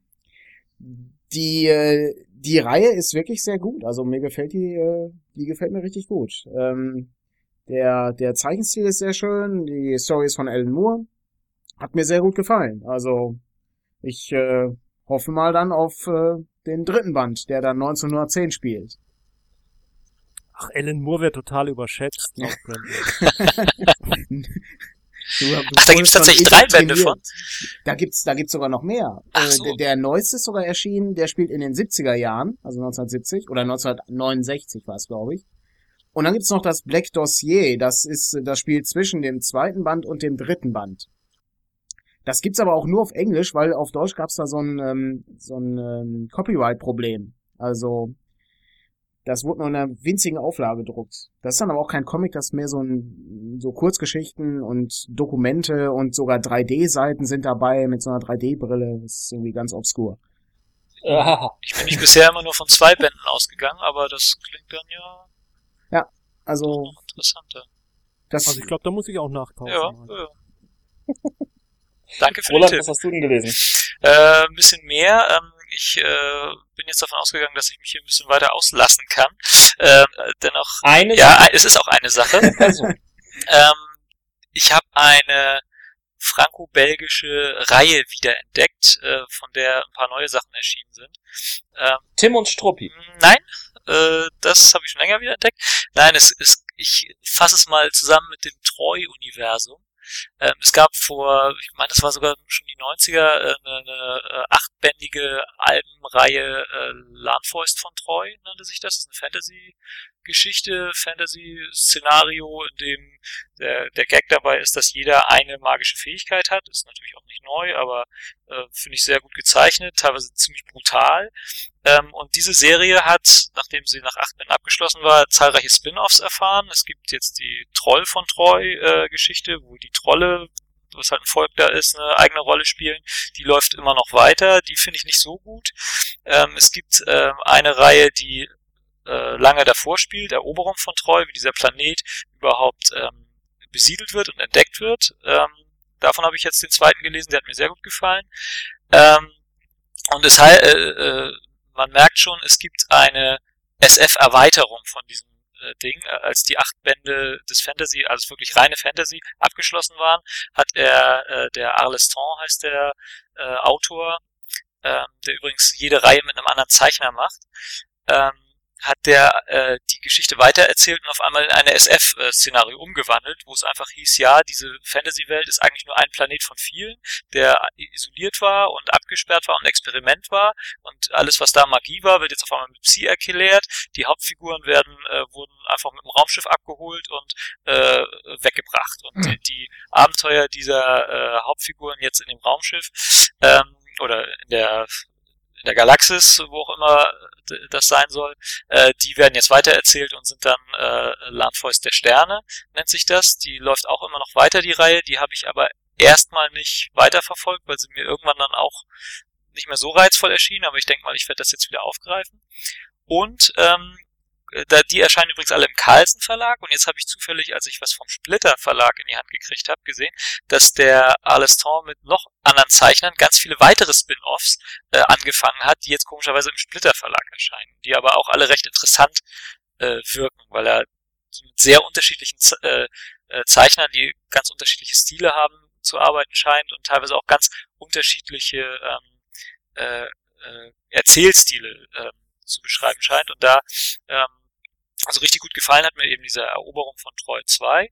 Die, äh, die Reihe ist wirklich sehr gut. Also mir gefällt die, äh, die gefällt mir richtig gut. Ähm, der, der Zeichenstil ist sehr schön, die Story ist von Alan Moore. Hat mir sehr gut gefallen. Also ich äh, hoffe mal dann auf äh, den dritten Band, der dann 1910 spielt. Ach, Alan Moore wird total überschätzt. Ach, da gibt's tatsächlich drei Bände von? Da gibt's, da gibt's sogar noch mehr. Ach Äh, so. der, der neueste ist sogar erschienen, der spielt in den 70er Jahren, also 1970 oder 1969 war es, glaube ich. Und dann gibt's noch das Black Dossier, das ist, das spielt zwischen dem zweiten Band und dem dritten Band. Das gibt's aber auch nur auf Englisch, weil auf Deutsch gab's da so ein, ähm, so ein ähm, Copyright-Problem. Also das wurde nur in einer winzigen Auflage gedruckt. Das ist dann aber auch kein Comic, das ist mehr so ein so Kurzgeschichten und Dokumente und sogar 3D-Seiten sind dabei mit so einer 3D-Brille. Das ist irgendwie ganz obskur. Äh, Ich bin nicht bisher immer nur von zwei Bänden ausgegangen, aber das klingt dann ja Also noch interessanter. das Also ich glaube, da muss ich auch nachkaufen. Ja, ja. Danke für den Roland, Tipp. was hast du denn gelesen? Äh, ein bisschen mehr. Ähm, ich äh, bin jetzt davon ausgegangen, dass ich mich hier ein bisschen weiter auslassen kann. Ähm, dennoch, Eine ja, es ist auch eine Sache. Also, ähm, ich habe eine franco-belgische Reihe wiederentdeckt, äh, von der ein paar neue Sachen erschienen sind. Ähm, Tim und Struppi. Nein, äh, das habe ich schon länger wieder entdeckt. Nein, es ist, ich fasse es mal zusammen mit dem Treu-Universum. Ähm, es gab vor, ich meine, das war sogar schon die 90er, äh, eine, eine äh, achtbändige Albenreihe äh, Landfäust von Treu, nannte sich das. Das ist eine Fantasy-Geschichte, Fantasy-Szenario, in dem der, der Gag dabei ist, dass jeder eine magische Fähigkeit hat. Ist natürlich auch nicht neu, aber äh, finde ich sehr gut gezeichnet, teilweise ziemlich brutal. Ähm, und diese Serie hat, nachdem sie nach acht Bänden abgeschlossen war, zahlreiche Spin-offs erfahren. Es gibt jetzt die Troll von Treu äh, Geschichte, wo die Trolle, was halt ein Volk da ist, eine eigene Rolle spielen. Die läuft immer noch weiter. Die finde ich nicht so gut. Ähm, es gibt ähm, eine Reihe, die äh, lange davor spielt, Eroberung von Treu, wie dieser Planet überhaupt ähm, besiedelt wird und entdeckt wird. Ähm, davon habe ich jetzt den zweiten gelesen, der hat mir sehr gut gefallen. Ähm, und es äh, äh, man merkt schon, es gibt eine SF-Erweiterung von diesem äh, Ding. Äh, Als die acht Bände des Fantasy, also wirklich reine Fantasy, abgeschlossen waren, hat er, äh, der Arleston heißt der äh, Autor, ähm, der übrigens jede Reihe mit einem anderen Zeichner macht, ähm, hat der äh, die Geschichte weitererzählt und auf einmal in eine SF-Szenario umgewandelt, wo es einfach hieß, ja, diese Fantasy-Welt ist eigentlich nur ein Planet von vielen, der isoliert war und abgesperrt war und ein Experiment war und alles, was da Magie war, wird jetzt auf einmal mit Psi erklärt. Die Hauptfiguren werden äh, wurden einfach mit dem Raumschiff abgeholt und äh, weggebracht und die, die Abenteuer dieser äh, Hauptfiguren jetzt in dem Raumschiff ähm, oder in der in der Galaxis, wo auch immer das sein soll, äh, die werden jetzt weitererzählt und sind dann äh, Landfäust der Sterne, nennt sich das. Die läuft auch immer noch weiter, die Reihe. Die habe ich aber erstmal nicht weiterverfolgt, weil sie mir irgendwann dann auch nicht mehr so reizvoll erschien, aber ich denke mal, ich werde das jetzt wieder aufgreifen. Und ähm, äh, da, die erscheinen übrigens alle im Carlsen Verlag und jetzt habe ich zufällig, als ich was vom Splitter Verlag in die Hand gekriegt habe, gesehen, dass der Alestor mit noch anderen Zeichnern ganz viele weitere Spin-offs äh, angefangen hat, die jetzt komischerweise im Splitter Verlag erscheinen, die aber auch alle recht interessant äh, wirken, weil er mit sehr unterschiedlichen äh, äh, Zeichnern, die ganz unterschiedliche Stile haben, zu arbeiten scheint und teilweise auch ganz unterschiedliche ähm, äh, äh, Erzählstile äh, zu beschreiben scheint. Und da ähm, also richtig gut gefallen hat mir eben diese Eroberung von Troy 2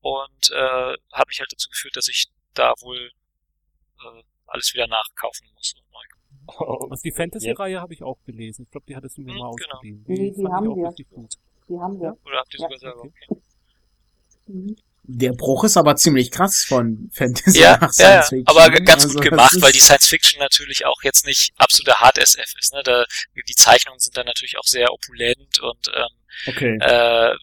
und äh, hat mich halt dazu geführt, dass ich da wohl äh, alles wieder nachkaufen muss. Und neu also die Fantasy-Reihe habe ich auch gelesen. Ich glaube, die hattest du mir hm, mal genau. ausgeliehen. Die, die haben wir. Die haben wir. Oder habt ihr ja. sogar selber? Okay. Mhm. Der Bruch ist aber ziemlich krass von Fantasy ja, nach Science ja, Fiction. Aber ganz also, gut gemacht, weil die Science Fiction natürlich auch jetzt nicht absoluter Hard SF ist. Ne? Da, die Zeichnungen sind dann natürlich auch sehr opulent und ähm, okay. äh,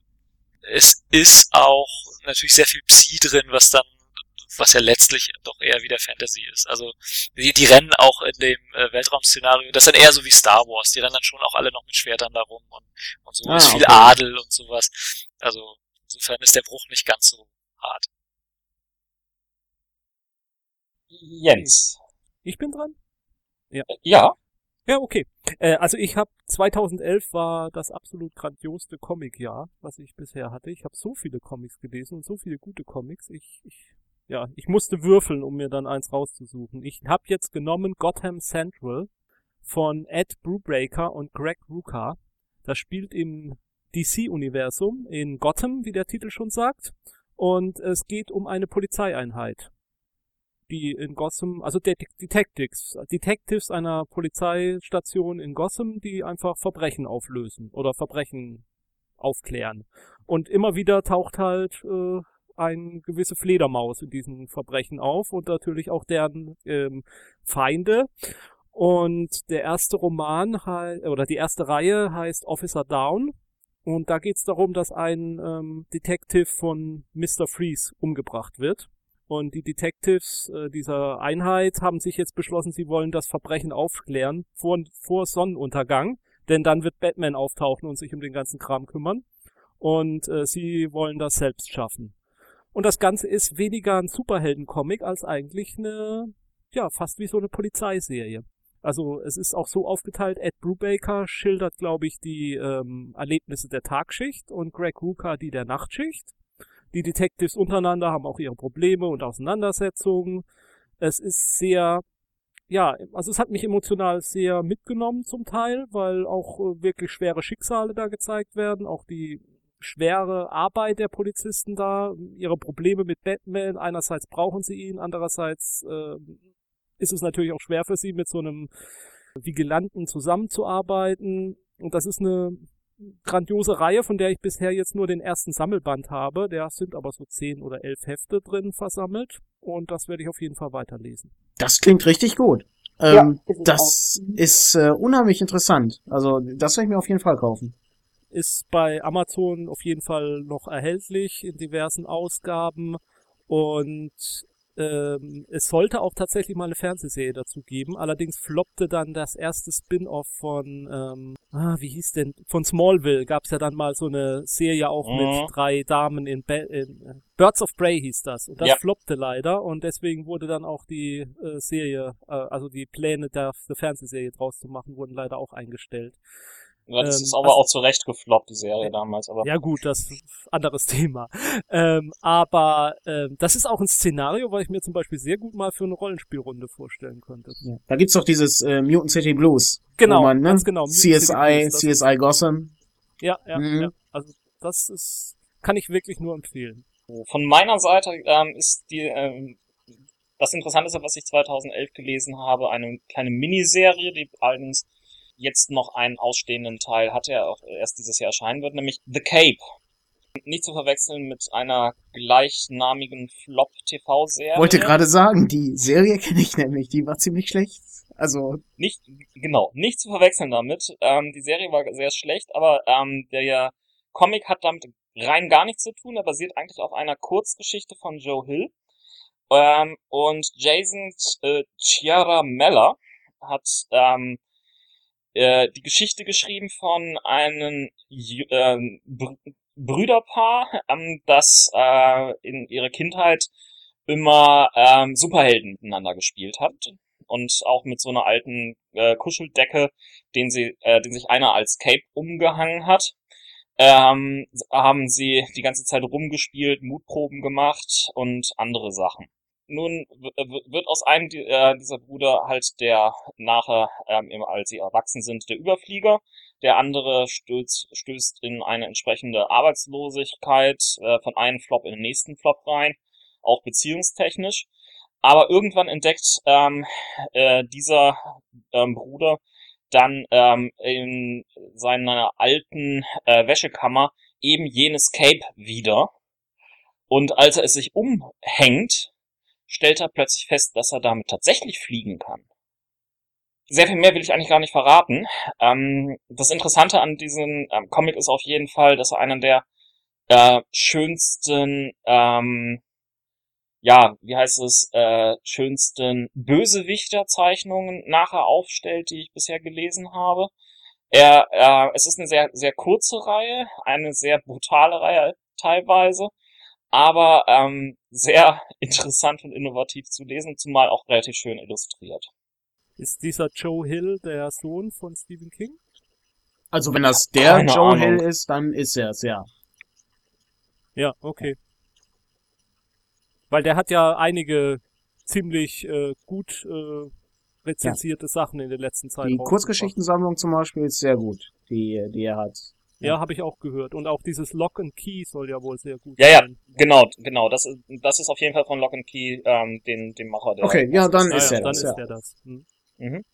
es ist auch natürlich sehr viel Psi drin, was dann was ja letztlich doch eher wieder Fantasy ist. Also die, die rennen auch in dem äh, Weltraum-Szenario, das ist dann eher so wie Star Wars, die rennen dann schon auch alle noch mit Schwertern darum und, und so ah, ist viel okay. Adel und sowas. Also insofern ist der Bruch nicht ganz so hart. Jens. Ich bin dran? Ja. Ja. Ja, okay. Äh, also ich habe 2011 war das absolut grandiosste Comic-Jahr, was ich bisher hatte. Ich habe so viele Comics gelesen und so viele gute Comics. Ich, ich ja, ich musste würfeln, um mir dann eins rauszusuchen. Ich habe jetzt genommen Gotham Central von Ed Brubaker und Greg Rucka. Das spielt im DC-Universum in Gotham, wie der Titel schon sagt. Und es geht um eine Polizeieinheit, die in Gotham, also Detectives, Detectives einer Polizeistation in Gotham, die einfach Verbrechen auflösen oder Verbrechen aufklären. Und immer wieder taucht halt äh, eine gewisse Fledermaus in diesen Verbrechen auf und natürlich auch deren ähm, Feinde. Und der erste Roman oder die erste Reihe heißt Officer Down. Und da geht es darum, dass ein ähm, Detective von Mr. Freeze umgebracht wird. Und die Detectives äh, dieser Einheit haben sich jetzt beschlossen, sie wollen das Verbrechen aufklären vor, vor Sonnenuntergang. Denn dann wird Batman auftauchen und sich um den ganzen Kram kümmern. Und äh, sie wollen das selbst schaffen. Und das Ganze ist weniger ein Superhelden-Comic als eigentlich eine, ja, fast wie so eine Polizeiserie. Also es ist auch so aufgeteilt, Ed Brubaker schildert, glaube ich, die ähm, Erlebnisse der Tagschicht und Greg Ruka die der Nachtschicht. Die Detectives untereinander haben auch ihre Probleme und Auseinandersetzungen. Es ist sehr, ja, also es hat mich emotional sehr mitgenommen zum Teil, weil auch äh, wirklich schwere Schicksale da gezeigt werden, auch die schwere Arbeit der Polizisten da, ihre Probleme mit Batman. Einerseits brauchen sie ihn, andererseits äh, ist es natürlich auch schwer für sie, mit so einem Vigilanten zusammenzuarbeiten. Und das ist eine grandiose Reihe, von der ich bisher jetzt nur den ersten Sammelband habe. Der sind aber so zehn oder elf Hefte drin versammelt. Und das werde ich auf jeden Fall weiterlesen. Das klingt richtig gut. Ähm, ja, das ist äh, unheimlich interessant. Also das werde ich mir auf jeden Fall kaufen ist bei Amazon auf jeden Fall noch erhältlich in diversen Ausgaben und ähm, es sollte auch tatsächlich mal eine Fernsehserie dazu geben. Allerdings floppte dann das erste Spin-off von, ähm, ah, wie hieß denn, von Smallville gab es ja dann mal so eine Serie auch mhm. mit drei Damen in, Be in Birds of Prey hieß das. Und das ja. floppte leider und deswegen wurde dann auch die äh, Serie, äh, also die Pläne der, der Fernsehserie draus zu machen, wurden leider auch eingestellt. Ja, das ähm, ist aber also, auch zu Recht gefloppt, die Serie damals. Aber ja gut, das ist ein anderes Thema. Ähm, aber ähm, das ist auch ein Szenario, weil ich mir zum Beispiel sehr gut mal für eine Rollenspielrunde vorstellen könnte. Ja. Da gibt's doch dieses äh, Mutant City Blues. Genau, man, ne? ganz genau. CSI, Blues, CSI Gotham. Ja, ja, mhm. ja. Also das ist, kann ich wirklich nur empfehlen. Von meiner Seite ähm, ist die ähm, das Interessanteste, was ich 2011 gelesen habe, eine kleine Miniserie, die allerdings jetzt noch einen ausstehenden Teil hat, der auch erst dieses Jahr erscheinen wird, nämlich The Cape. Nicht zu verwechseln mit einer gleichnamigen Flop-TV-Serie. Wollte gerade sagen, die Serie kenne ich nämlich, die war ziemlich schlecht. Also. Nicht, genau, nicht zu verwechseln damit. Ähm, die Serie war sehr schlecht, aber ähm, der Comic hat damit rein gar nichts zu tun. Er basiert eigentlich auf einer Kurzgeschichte von Joe Hill. Ähm, und Jason äh, Chiara Meller hat ähm, äh, die Geschichte geschrieben von einem äh, Br Brüderpaar, ähm, das äh, in ihrer Kindheit immer ähm, Superhelden miteinander gespielt hat und auch mit so einer alten äh, Kuscheldecke, den sie, äh, den sich einer als Cape umgehangen hat ähm, haben sie die ganze Zeit rumgespielt, Mutproben gemacht und andere Sachen. Nun wird aus einem äh, dieser Brüder halt der nachher, ähm, als sie erwachsen sind, der Überflieger. Der andere stößt, stößt in eine entsprechende Arbeitslosigkeit äh, von einem Flop in den nächsten Flop rein, auch beziehungstechnisch. Aber irgendwann entdeckt ähm, äh, dieser ähm, Bruder dann ähm, in seiner alten äh, Wäschekammer eben jenes Cape wieder. Und als er es sich umhängt, stellt er plötzlich fest, dass er damit tatsächlich fliegen kann. Sehr viel mehr will ich eigentlich gar nicht verraten. Ähm, das Interessante an diesem ähm, Comic ist auf jeden Fall, dass er einer der äh, schönsten ähm, ja, wie heißt es, äh, schönsten Bösewichterzeichnungen nachher aufstellt, die ich bisher gelesen habe. Er, äh, es ist eine sehr, sehr kurze Reihe, eine sehr brutale Reihe teilweise, aber ähm, sehr interessant und innovativ zu lesen, zumal auch relativ schön illustriert. Ist dieser Joe Hill der Sohn von Stephen King? Also wenn das der Keine Joe Ahnung. Hill ist, dann ist er es, ja. Ja, okay. Weil der hat ja einige ziemlich äh, gut äh, rezensierte ja. Sachen in der letzten Zeit. Die Kurzgeschichtensammlung zum Beispiel ist sehr gut, die, die er hat. Ja, ja habe ich auch gehört. Und auch dieses Lock and Key soll ja wohl sehr gut ja, sein. Ja, genau, genau. Das ist, das ist auf jeden Fall von Lock and Key ähm, den, dem Macher. Der okay, ja, dann ist, ja, er dann das. Dann ist er das. Hm. Mhm.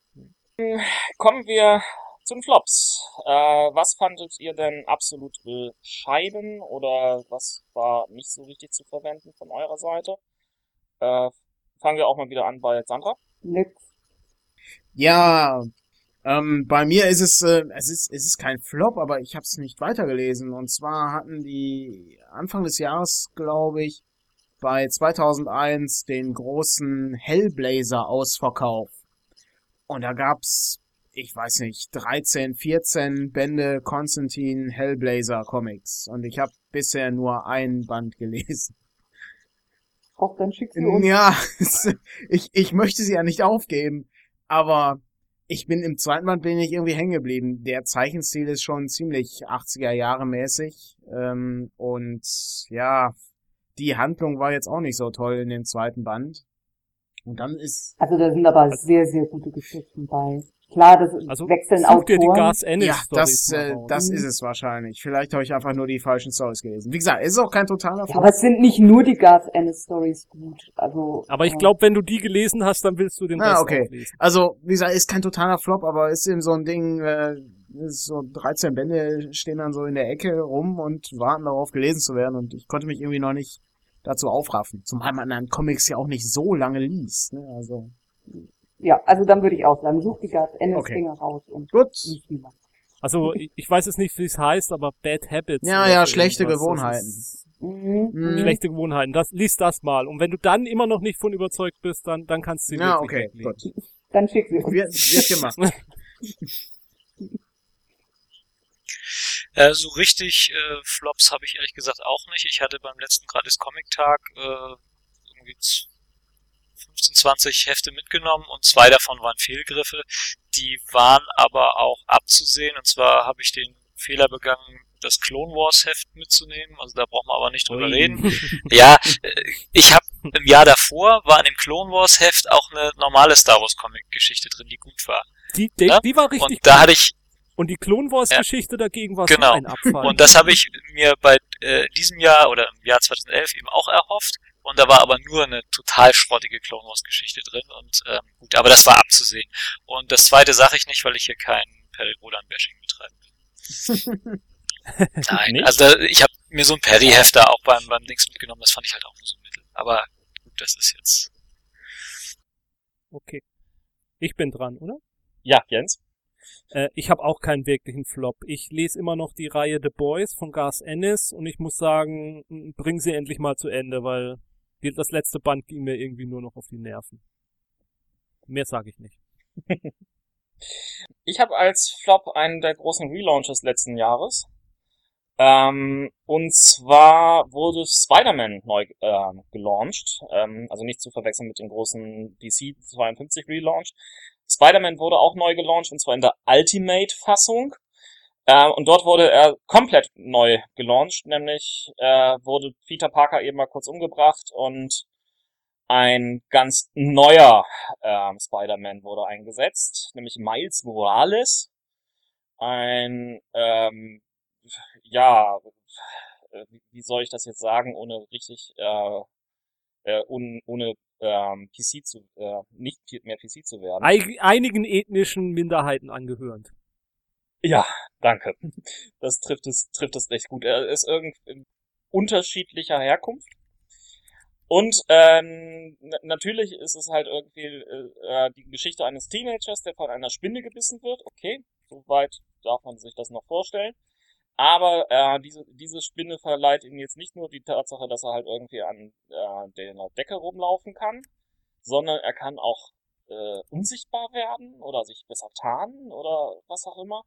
Kommen wir zu den Flops. Äh, was fandet ihr denn absolut bescheiden oder was war nicht so richtig zu verwenden von eurer Seite? Äh, fangen wir auch mal wieder an bei Sandra. Nix. Ja, ähm, bei mir ist es, äh, es ist, es ist kein Flop, aber ich habe es nicht weitergelesen. Und zwar hatten die Anfang des Jahres, glaube ich, bei 2001 den großen Hellblazer-Ausverkauf. Und da gab's ich weiß nicht, 13, 14 Bände Konstantin Hellblazer Comics. Und ich habe bisher nur ein Band gelesen. Auch dann schick sie uns. Ja, ich, ich möchte sie ja nicht aufgeben, aber ich bin im zweiten Band bin ich irgendwie hängen geblieben. Der Zeichenstil ist schon ziemlich 80er Jahre mäßig. Ähm, und ja, die Handlung war jetzt auch nicht so toll in dem zweiten Band. Und dann ist. Also da sind aber sehr, sehr gute Geschichten bei. Klar, das also wechseln auch. dir die Gas Ennis Ja, das, äh, das ist es wahrscheinlich. Vielleicht habe ich einfach nur die falschen Stories gelesen. Wie gesagt, es ist auch kein totaler Flop. Ja, aber es sind nicht nur die Gas Ennis Stories gut. Also. Aber ich glaube, wenn du die gelesen hast, dann willst du den ah, Rest okay. auch lesen. Also, wie gesagt, ist kein totaler Flop, aber ist eben so ein Ding, äh, so 13 Bände stehen dann so in der Ecke rum und warten darauf gelesen zu werden und ich konnte mich irgendwie noch nicht dazu aufraffen. Zumal man dann Comics ja auch nicht so lange liest, ne? Also. Ja, also dann würde ich auch sagen, such die Gas Ennis okay. Finger raus und Gut. Also ich weiß jetzt nicht, wie es heißt, aber Bad Habits. Ja, ja, schlechte Gewohnheiten. Mhm. mhm. Schlechte Gewohnheiten. Das lies das mal. Und wenn du dann immer noch nicht von überzeugt bist, dann dann kannst du sie Ja, okay, gut. Dann schick sie uns. Wird, wird gemacht. Äh, so richtig äh, Flops habe ich ehrlich gesagt auch nicht. Ich hatte beim letzten gratis Comic-Tag äh, irgendwie 15, 20 Hefte mitgenommen und zwei davon waren Fehlgriffe. Die waren aber auch abzusehen. Und zwar habe ich den Fehler begangen, das Clone Wars Heft mitzunehmen. Also da brauchen wir aber nicht drüber Ui. reden. Ja, äh, ich habe im Jahr davor war in dem Clone Wars Heft auch eine normale Star Wars Comic Geschichte drin, die gut war. Die, die, ja? die war richtig. Und gut. da hatte ich und die Clone Wars Geschichte ja. dagegen war genau. so ein Abfall. Und das habe ich mir bei äh, diesem Jahr oder im Jahr 2011 eben auch erhofft. Und da war aber nur eine total schrottige Clone Wars Geschichte drin und ähm, gut, aber das war abzusehen. Und das zweite sage ich nicht, weil ich hier kein Perry Rodan Bashing betreiben will. Nein, nicht? also ich habe mir so ein Perry Hefter auch beim beim Dings mitgenommen, das fand ich halt auch nur so mittel. Aber gut, das ist jetzt Okay. Ich bin dran, oder? Ja, Jens. Äh, ich habe auch keinen wirklichen Flop. Ich lese immer noch die Reihe The Boys von Garth Ennis und ich muss sagen, bring sie endlich mal zu Ende, weil das letzte Band ging mir irgendwie nur noch auf die Nerven. Mehr sage ich nicht. Ich habe als Flop einen der großen Relaunches letzten Jahres. Ähm, und zwar wurde Spider-Man neu äh, gelauncht. Ähm, also nicht zu verwechseln mit dem großen DC 52 Relaunch. Spider-Man wurde auch neu gelauncht und zwar in der Ultimate-Fassung. Äh, und dort wurde er komplett neu gelauncht, nämlich äh, wurde Peter Parker eben mal kurz umgebracht und ein ganz neuer äh, Spider-Man wurde eingesetzt, nämlich Miles Morales. Ein, ähm, ja, wie soll ich das jetzt sagen, ohne richtig, äh, äh, un, ohne ähm, PC zu, äh, nicht mehr PC zu werden. Einigen ethnischen Minderheiten angehörend. Ja, danke. Das trifft es, trifft es recht gut. Er ist irgendwie unterschiedlicher Herkunft. Und ähm, natürlich ist es halt irgendwie äh, die Geschichte eines Teenagers, der von einer Spinne gebissen wird. Okay, soweit darf man sich das noch vorstellen. Aber äh, diese, diese Spinne verleiht ihm jetzt nicht nur die Tatsache, dass er halt irgendwie an äh, der Decke rumlaufen kann, sondern er kann auch äh, unsichtbar werden oder sich besser tarnen oder was auch immer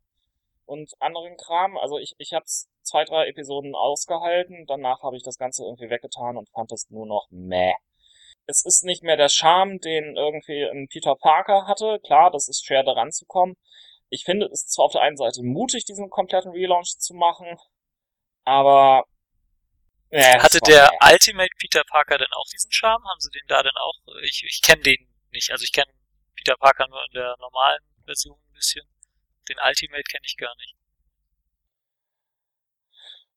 und anderen Kram. Also ich, ich habe zwei, drei Episoden ausgehalten, danach habe ich das Ganze irgendwie weggetan und fand es nur noch meh. Es ist nicht mehr der Charme, den irgendwie ein Peter Parker hatte. Klar, das ist schwer daran zu kommen. Ich finde es zwar auf der einen Seite mutig, diesen kompletten Relaunch zu machen, aber äh, Hatte der meh. Ultimate Peter Parker denn auch diesen Charme? Haben sie den da denn auch? Ich, ich kenne den nicht. Also ich kenne Peter Parker nur in der normalen Version ein bisschen. Den Ultimate kenne ich gar nicht.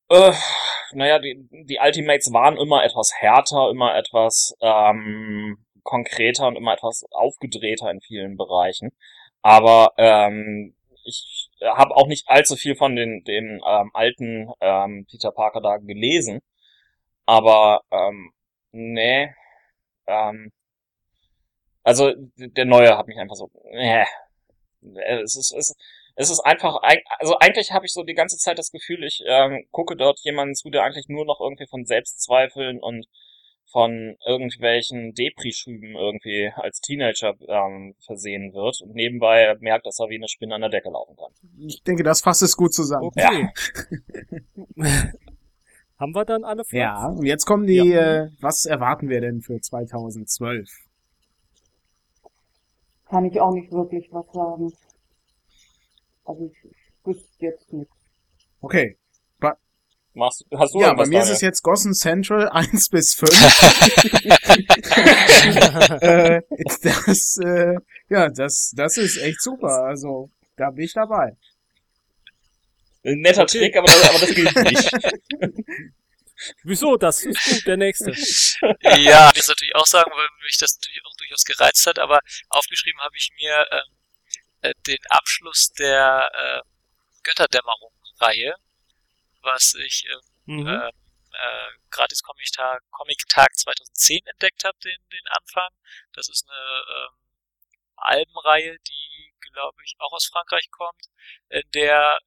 Äh, naja, die, die Ultimates waren immer etwas härter, immer etwas ähm, konkreter und immer etwas aufgedrehter in vielen Bereichen. Aber ähm, ich habe auch nicht allzu viel von den, den ähm, alten ähm, Peter Parker da gelesen. Aber ähm, nee. Ähm, also der neue hat mich einfach so. Äh, es ist, es, es ist einfach, also eigentlich habe ich so die ganze Zeit das Gefühl, ich ähm, gucke dort jemanden zu, der eigentlich nur noch irgendwie von Selbstzweifeln und von irgendwelchen Depri-Schüben irgendwie als Teenager ähm, versehen wird und nebenbei merkt, dass er wie eine Spinne an der Decke laufen kann. Ich denke, das fasst es gut zusammen. Okay. Ja. Haben wir dann alle Flops? Ja, und jetzt kommen die, ja. äh, was erwarten wir denn für 2012? Kann ich auch nicht wirklich was sagen. Also ich, ich wüsste jetzt nichts. Okay. Ba Machst, hast du ja, bei mir ist es jetzt Gossen Central 1 bis 5. äh, das, äh, ja, das, das ist echt super. Also, da bin ich dabei. Ein netter okay. Trick, aber das, aber das gilt nicht. Wieso? Das ist gut, der nächste. ja, ich natürlich auch sagen, weil mich das natürlich auch durchaus gereizt hat, aber aufgeschrieben habe ich mir ähm, äh, den Abschluss der äh, Götterdämmerung-Reihe, was ich äh, mhm. äh, äh, gratis Comic Tag, Comic Tag 2010 entdeckt habe, den, den Anfang. Das ist eine ähm, Albenreihe, die, glaube ich, auch aus Frankreich kommt, in der,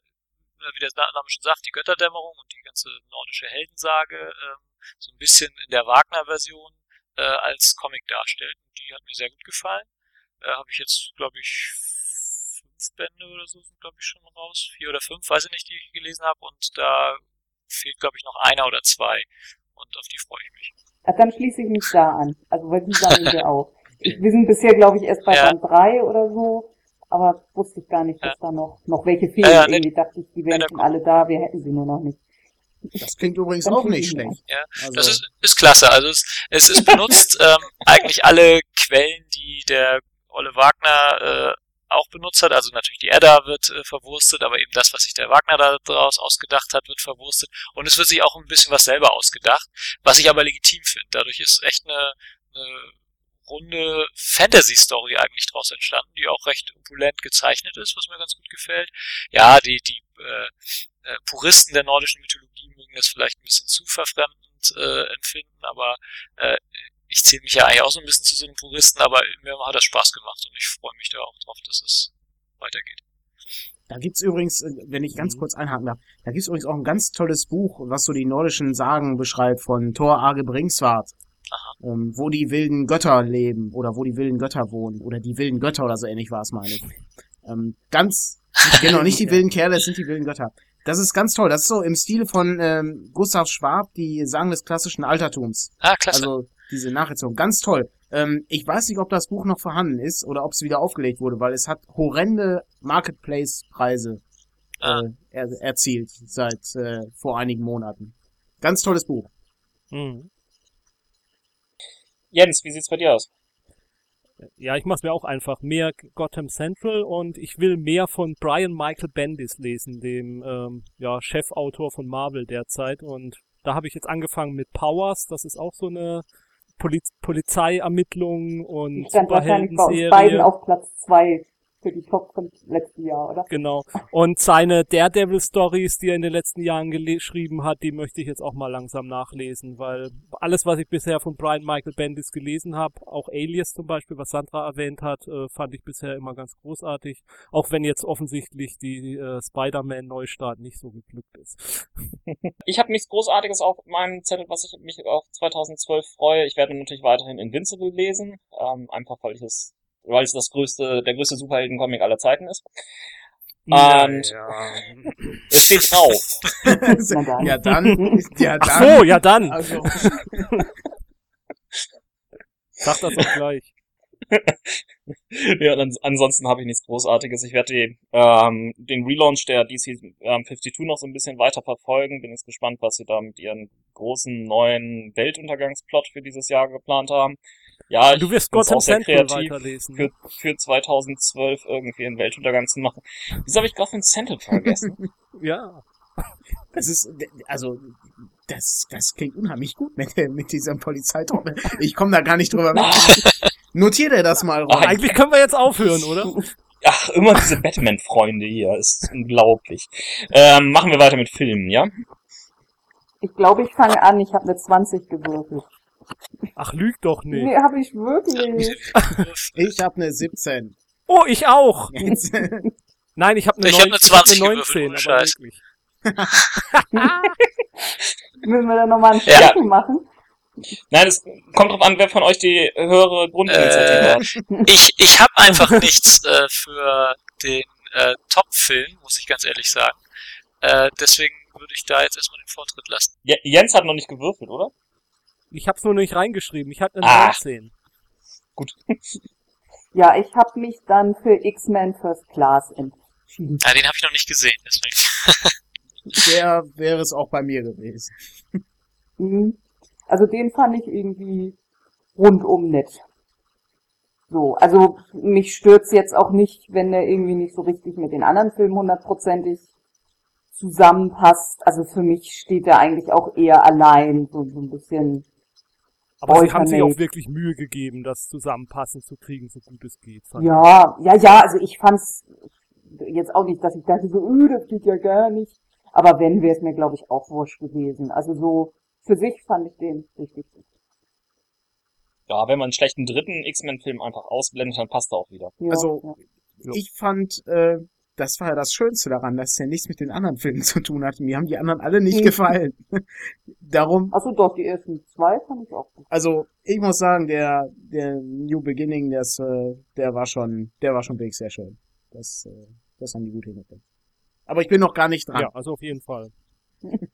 wie der Name schon sagt, die Götterdämmerung und die ganze nordische Heldensage ähm, so ein bisschen in der Wagner-Version äh, als Comic darstellt. Die hat mir sehr gut gefallen. Äh, habe ich jetzt, glaube ich, fünf Bände oder so sind, glaube ich, schon raus. Vier oder fünf, weiß ich nicht, die ich gelesen habe. Und da fehlt, glaube ich, noch einer oder zwei. Und auf die freue ich mich. Ja, dann schließe ich mich da an. Also, weil die sammeln wir auch. Wir sind bisher, glaube ich, erst bei ja. Band drei oder so. Aber wusste ich gar nicht, dass ja. da noch, noch welche fehlen. Ja, Irgendwie dachte ich, die wären schon alle da, wir hätten sie nur noch nicht. Das klingt übrigens auch nicht schlecht. Ja, also. das ist, ist klasse. Also es, es ist benutzt ähm, eigentlich alle Quellen, die der Olle Wagner äh, auch benutzt hat. Also natürlich die Edda wird äh, verwurstet, aber eben das, was sich der Wagner da draus ausgedacht hat, wird verwurstet. Und es wird sich auch ein bisschen was selber ausgedacht, was ich aber legitim finde. Dadurch ist echt eine, eine runde Fantasy-Story eigentlich draus entstanden, die auch recht opulent gezeichnet ist, was mir ganz gut gefällt. Ja, die, die äh, äh Puristen der nordischen Mythologie mögen das vielleicht ein bisschen zu verfremdend äh, empfinden, aber äh, ich zähle mich ja eigentlich auch so ein bisschen zu so einem Puristen, aber mir hat das Spaß gemacht und ich freue mich da auch drauf, dass es weitergeht. Da gibt's übrigens, äh, wenn ich ganz mhm. kurz einhaken darf, da gibt's übrigens auch ein ganz tolles Buch, was so die nordischen Sagen beschreibt von Thor Arge Bringswart. Ähm, wo die wilden Götter leben oder wo die wilden Götter wohnen oder die wilden Götter oder so ähnlich war es, meine ich. Ähm, ganz, genau, nicht die wilden Kerle, es sind die wilden Götter. Das ist ganz toll. Das ist so im Stil von ähm, Gustav Schwab, die Sagen des klassischen Altertums. Ah, klasse. Also diese Nacherzählung. Ganz toll. Ähm, ich weiß nicht, ob das Buch noch vorhanden ist oder ob es wieder aufgelegt wurde, weil es hat horrende Marketplace-Preise Ah. äh, er, erzielt seit äh, vor einigen Monaten. Ganz tolles Buch. Mhm. Jens, wie sieht's bei dir aus? Ja, ich mach's mir auch einfach. Mehr Gotham Central und ich will mehr von Brian Michael Bendis lesen, dem ähm, ja, Chefautor von Marvel derzeit. Und da habe ich jetzt angefangen mit Powers. Das ist auch so eine Poliz Polizeiermittlung und uns beiden Superhelden-Serie. auf Platz zwei für die Top vom letzten Jahr, oder? Genau. Und seine Daredevil-Stories, die er in den letzten Jahren geschrieben hat, die möchte ich jetzt auch mal langsam nachlesen, weil alles, was ich bisher von Brian Michael Bendis gelesen habe, auch Alias zum Beispiel, was Sandra erwähnt hat, äh, fand ich bisher immer ganz großartig. Auch wenn jetzt offensichtlich die äh, Spider-Man-Neustart nicht so geglückt ist. Ich habe nichts Großartiges auf meinem Zettel, was ich mich auf 2012 freue. Ich werde natürlich weiterhin Invincible lesen, ähm, einfach weil ich es, weil es das größte, der größte Superhelden-Comic aller Zeiten ist. Und es steht drauf. Dann. ja, dann. Ja, dann. Ach so, ja dann. Also, Sag das auch gleich. ja, und ans ansonsten habe ich nichts Großartiges. Ich werde die, ähm, den Relaunch der DC ähm, 52 noch so ein bisschen weiter verfolgen. Bin jetzt gespannt, was sie da mit ihren großen neuen Weltuntergangsplot für dieses Jahr geplant haben. Ja, Du wirst Gotham auch sehr Central kreativ, weiterlesen. für, für 2012 irgendwie einen Weltuntergang zu machen. Wieso habe ich Gotham Central vergessen? Ja. das ist, also, das, das klingt unheimlich gut mit, mit diesem Polizeitruppe. Ich komme da gar nicht drüber weg. Notier dir das mal. Ah, Eigentlich können wir jetzt aufhören, oder? Ach, immer diese Batman-Freunde hier. Ist unglaublich. Ähm, machen wir weiter mit Filmen, ja? Ich glaube, ich fange an. Ich habe eine 20 gewürfelt. Ach, lüg doch nicht. Nee, habe ich wirklich. Ich habe eine 17. Oh, ich auch. Nein, ich habe eine, Ich hab eine 20 ich hab gewürfelt, ohne aber Scheiß. wirklich. Müssen wir da nochmal einen Ja. Stempel machen? Nein, es kommt drauf an, wer von euch die höhere Grundinitiative Äh, hat. Ich, ich habe einfach nichts äh, für den äh, Top-Film, muss ich ganz ehrlich sagen. Äh, deswegen würde ich da jetzt erstmal den Vortritt lassen. Je- Jens hat noch nicht gewürfelt, oder? Ich hab's nur nicht reingeschrieben. Ich hatte eine Ah. 19. Gut. Ja, ich habe mich dann für X-Men First Class entschieden. Ja, den habe ich noch nicht gesehen, deswegen. der wäre es auch bei mir gewesen. Mhm. Also den fand ich irgendwie rundum nett. So, also mich stört's jetzt auch nicht, wenn der irgendwie nicht so richtig mit den anderen Filmen hundertprozentig zusammenpasst. Also für mich steht er eigentlich auch eher allein, so, so ein bisschen. Aber sie haben sich auch wirklich Mühe gegeben, das zusammenpassend zu kriegen, so gut es geht. fand ich. Ja, ja, ja, also ich fand's jetzt auch nicht, dass ich dachte so, öh, das geht ja gar nicht. Aber wenn, wäre es mir, glaube ich, auch wurscht gewesen. Also so, für sich fand ich den richtig gut. Ja, wenn man einen schlechten dritten X-Men-Film einfach ausblendet, dann passt er auch wieder. Ja, Also, Ja. Ich fand, äh, das war ja das Schönste daran, dass es ja nichts mit den anderen Filmen zu tun hat. Mir haben die anderen alle nicht Mhm. gefallen. Darum, Achso, doch, die ersten zwei fand ich auch gut. also ich muss sagen, der der New Beginning, das, äh, der war schon, der war schon wirklich sehr schön. Das, äh, das haben die gut hingekriegt. Aber ich bin noch gar nicht dran. Ja, also auf jeden Fall.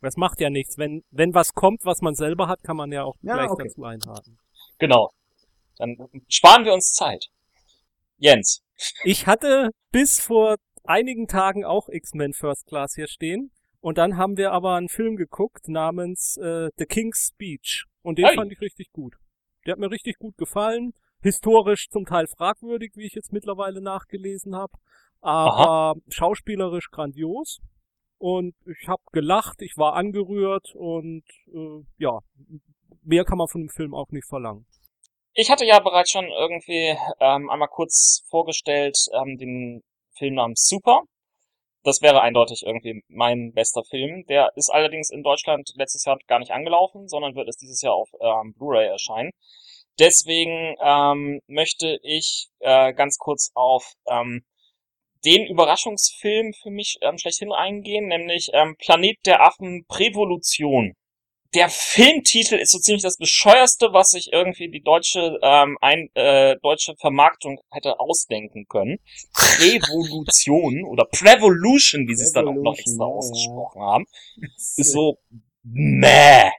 Das macht ja nichts. Wenn, wenn was kommt, was man selber hat, kann man ja auch Ja, gleich okay. dazu einhaken. Genau. Dann sparen wir uns Zeit. Jens. Ich hatte bis vor einigen Tagen auch X-Men First Class hier stehen. Und dann haben wir aber einen Film geguckt namens äh, The King's Speech. Und den Hey. fand ich richtig gut. Der hat mir richtig gut gefallen. Historisch zum Teil fragwürdig, wie ich jetzt mittlerweile nachgelesen habe. Aber schauspielerisch grandios. Und ich habe gelacht, ich war angerührt und äh, ja, mehr kann man von dem Film auch nicht verlangen. Ich hatte ja bereits schon irgendwie ähm, einmal kurz vorgestellt ähm, den Film namens Super. Das wäre eindeutig irgendwie mein bester Film. Der ist allerdings in Deutschland letztes Jahr gar nicht angelaufen, sondern wird es dieses Jahr auf ähm, Blu-ray erscheinen. Deswegen ähm, möchte ich äh, ganz kurz auf ähm, den Überraschungsfilm für mich ähm, schlechthin eingehen, nämlich ähm, Planet der Affen Prävolution. Der Filmtitel ist so ziemlich das bescheuerste, was sich irgendwie die deutsche ähm, ein, äh, deutsche Vermarktung hätte ausdenken können. Revolution oder Prevolution, wie sie es dann auch noch extra ausgesprochen haben, ist so meh.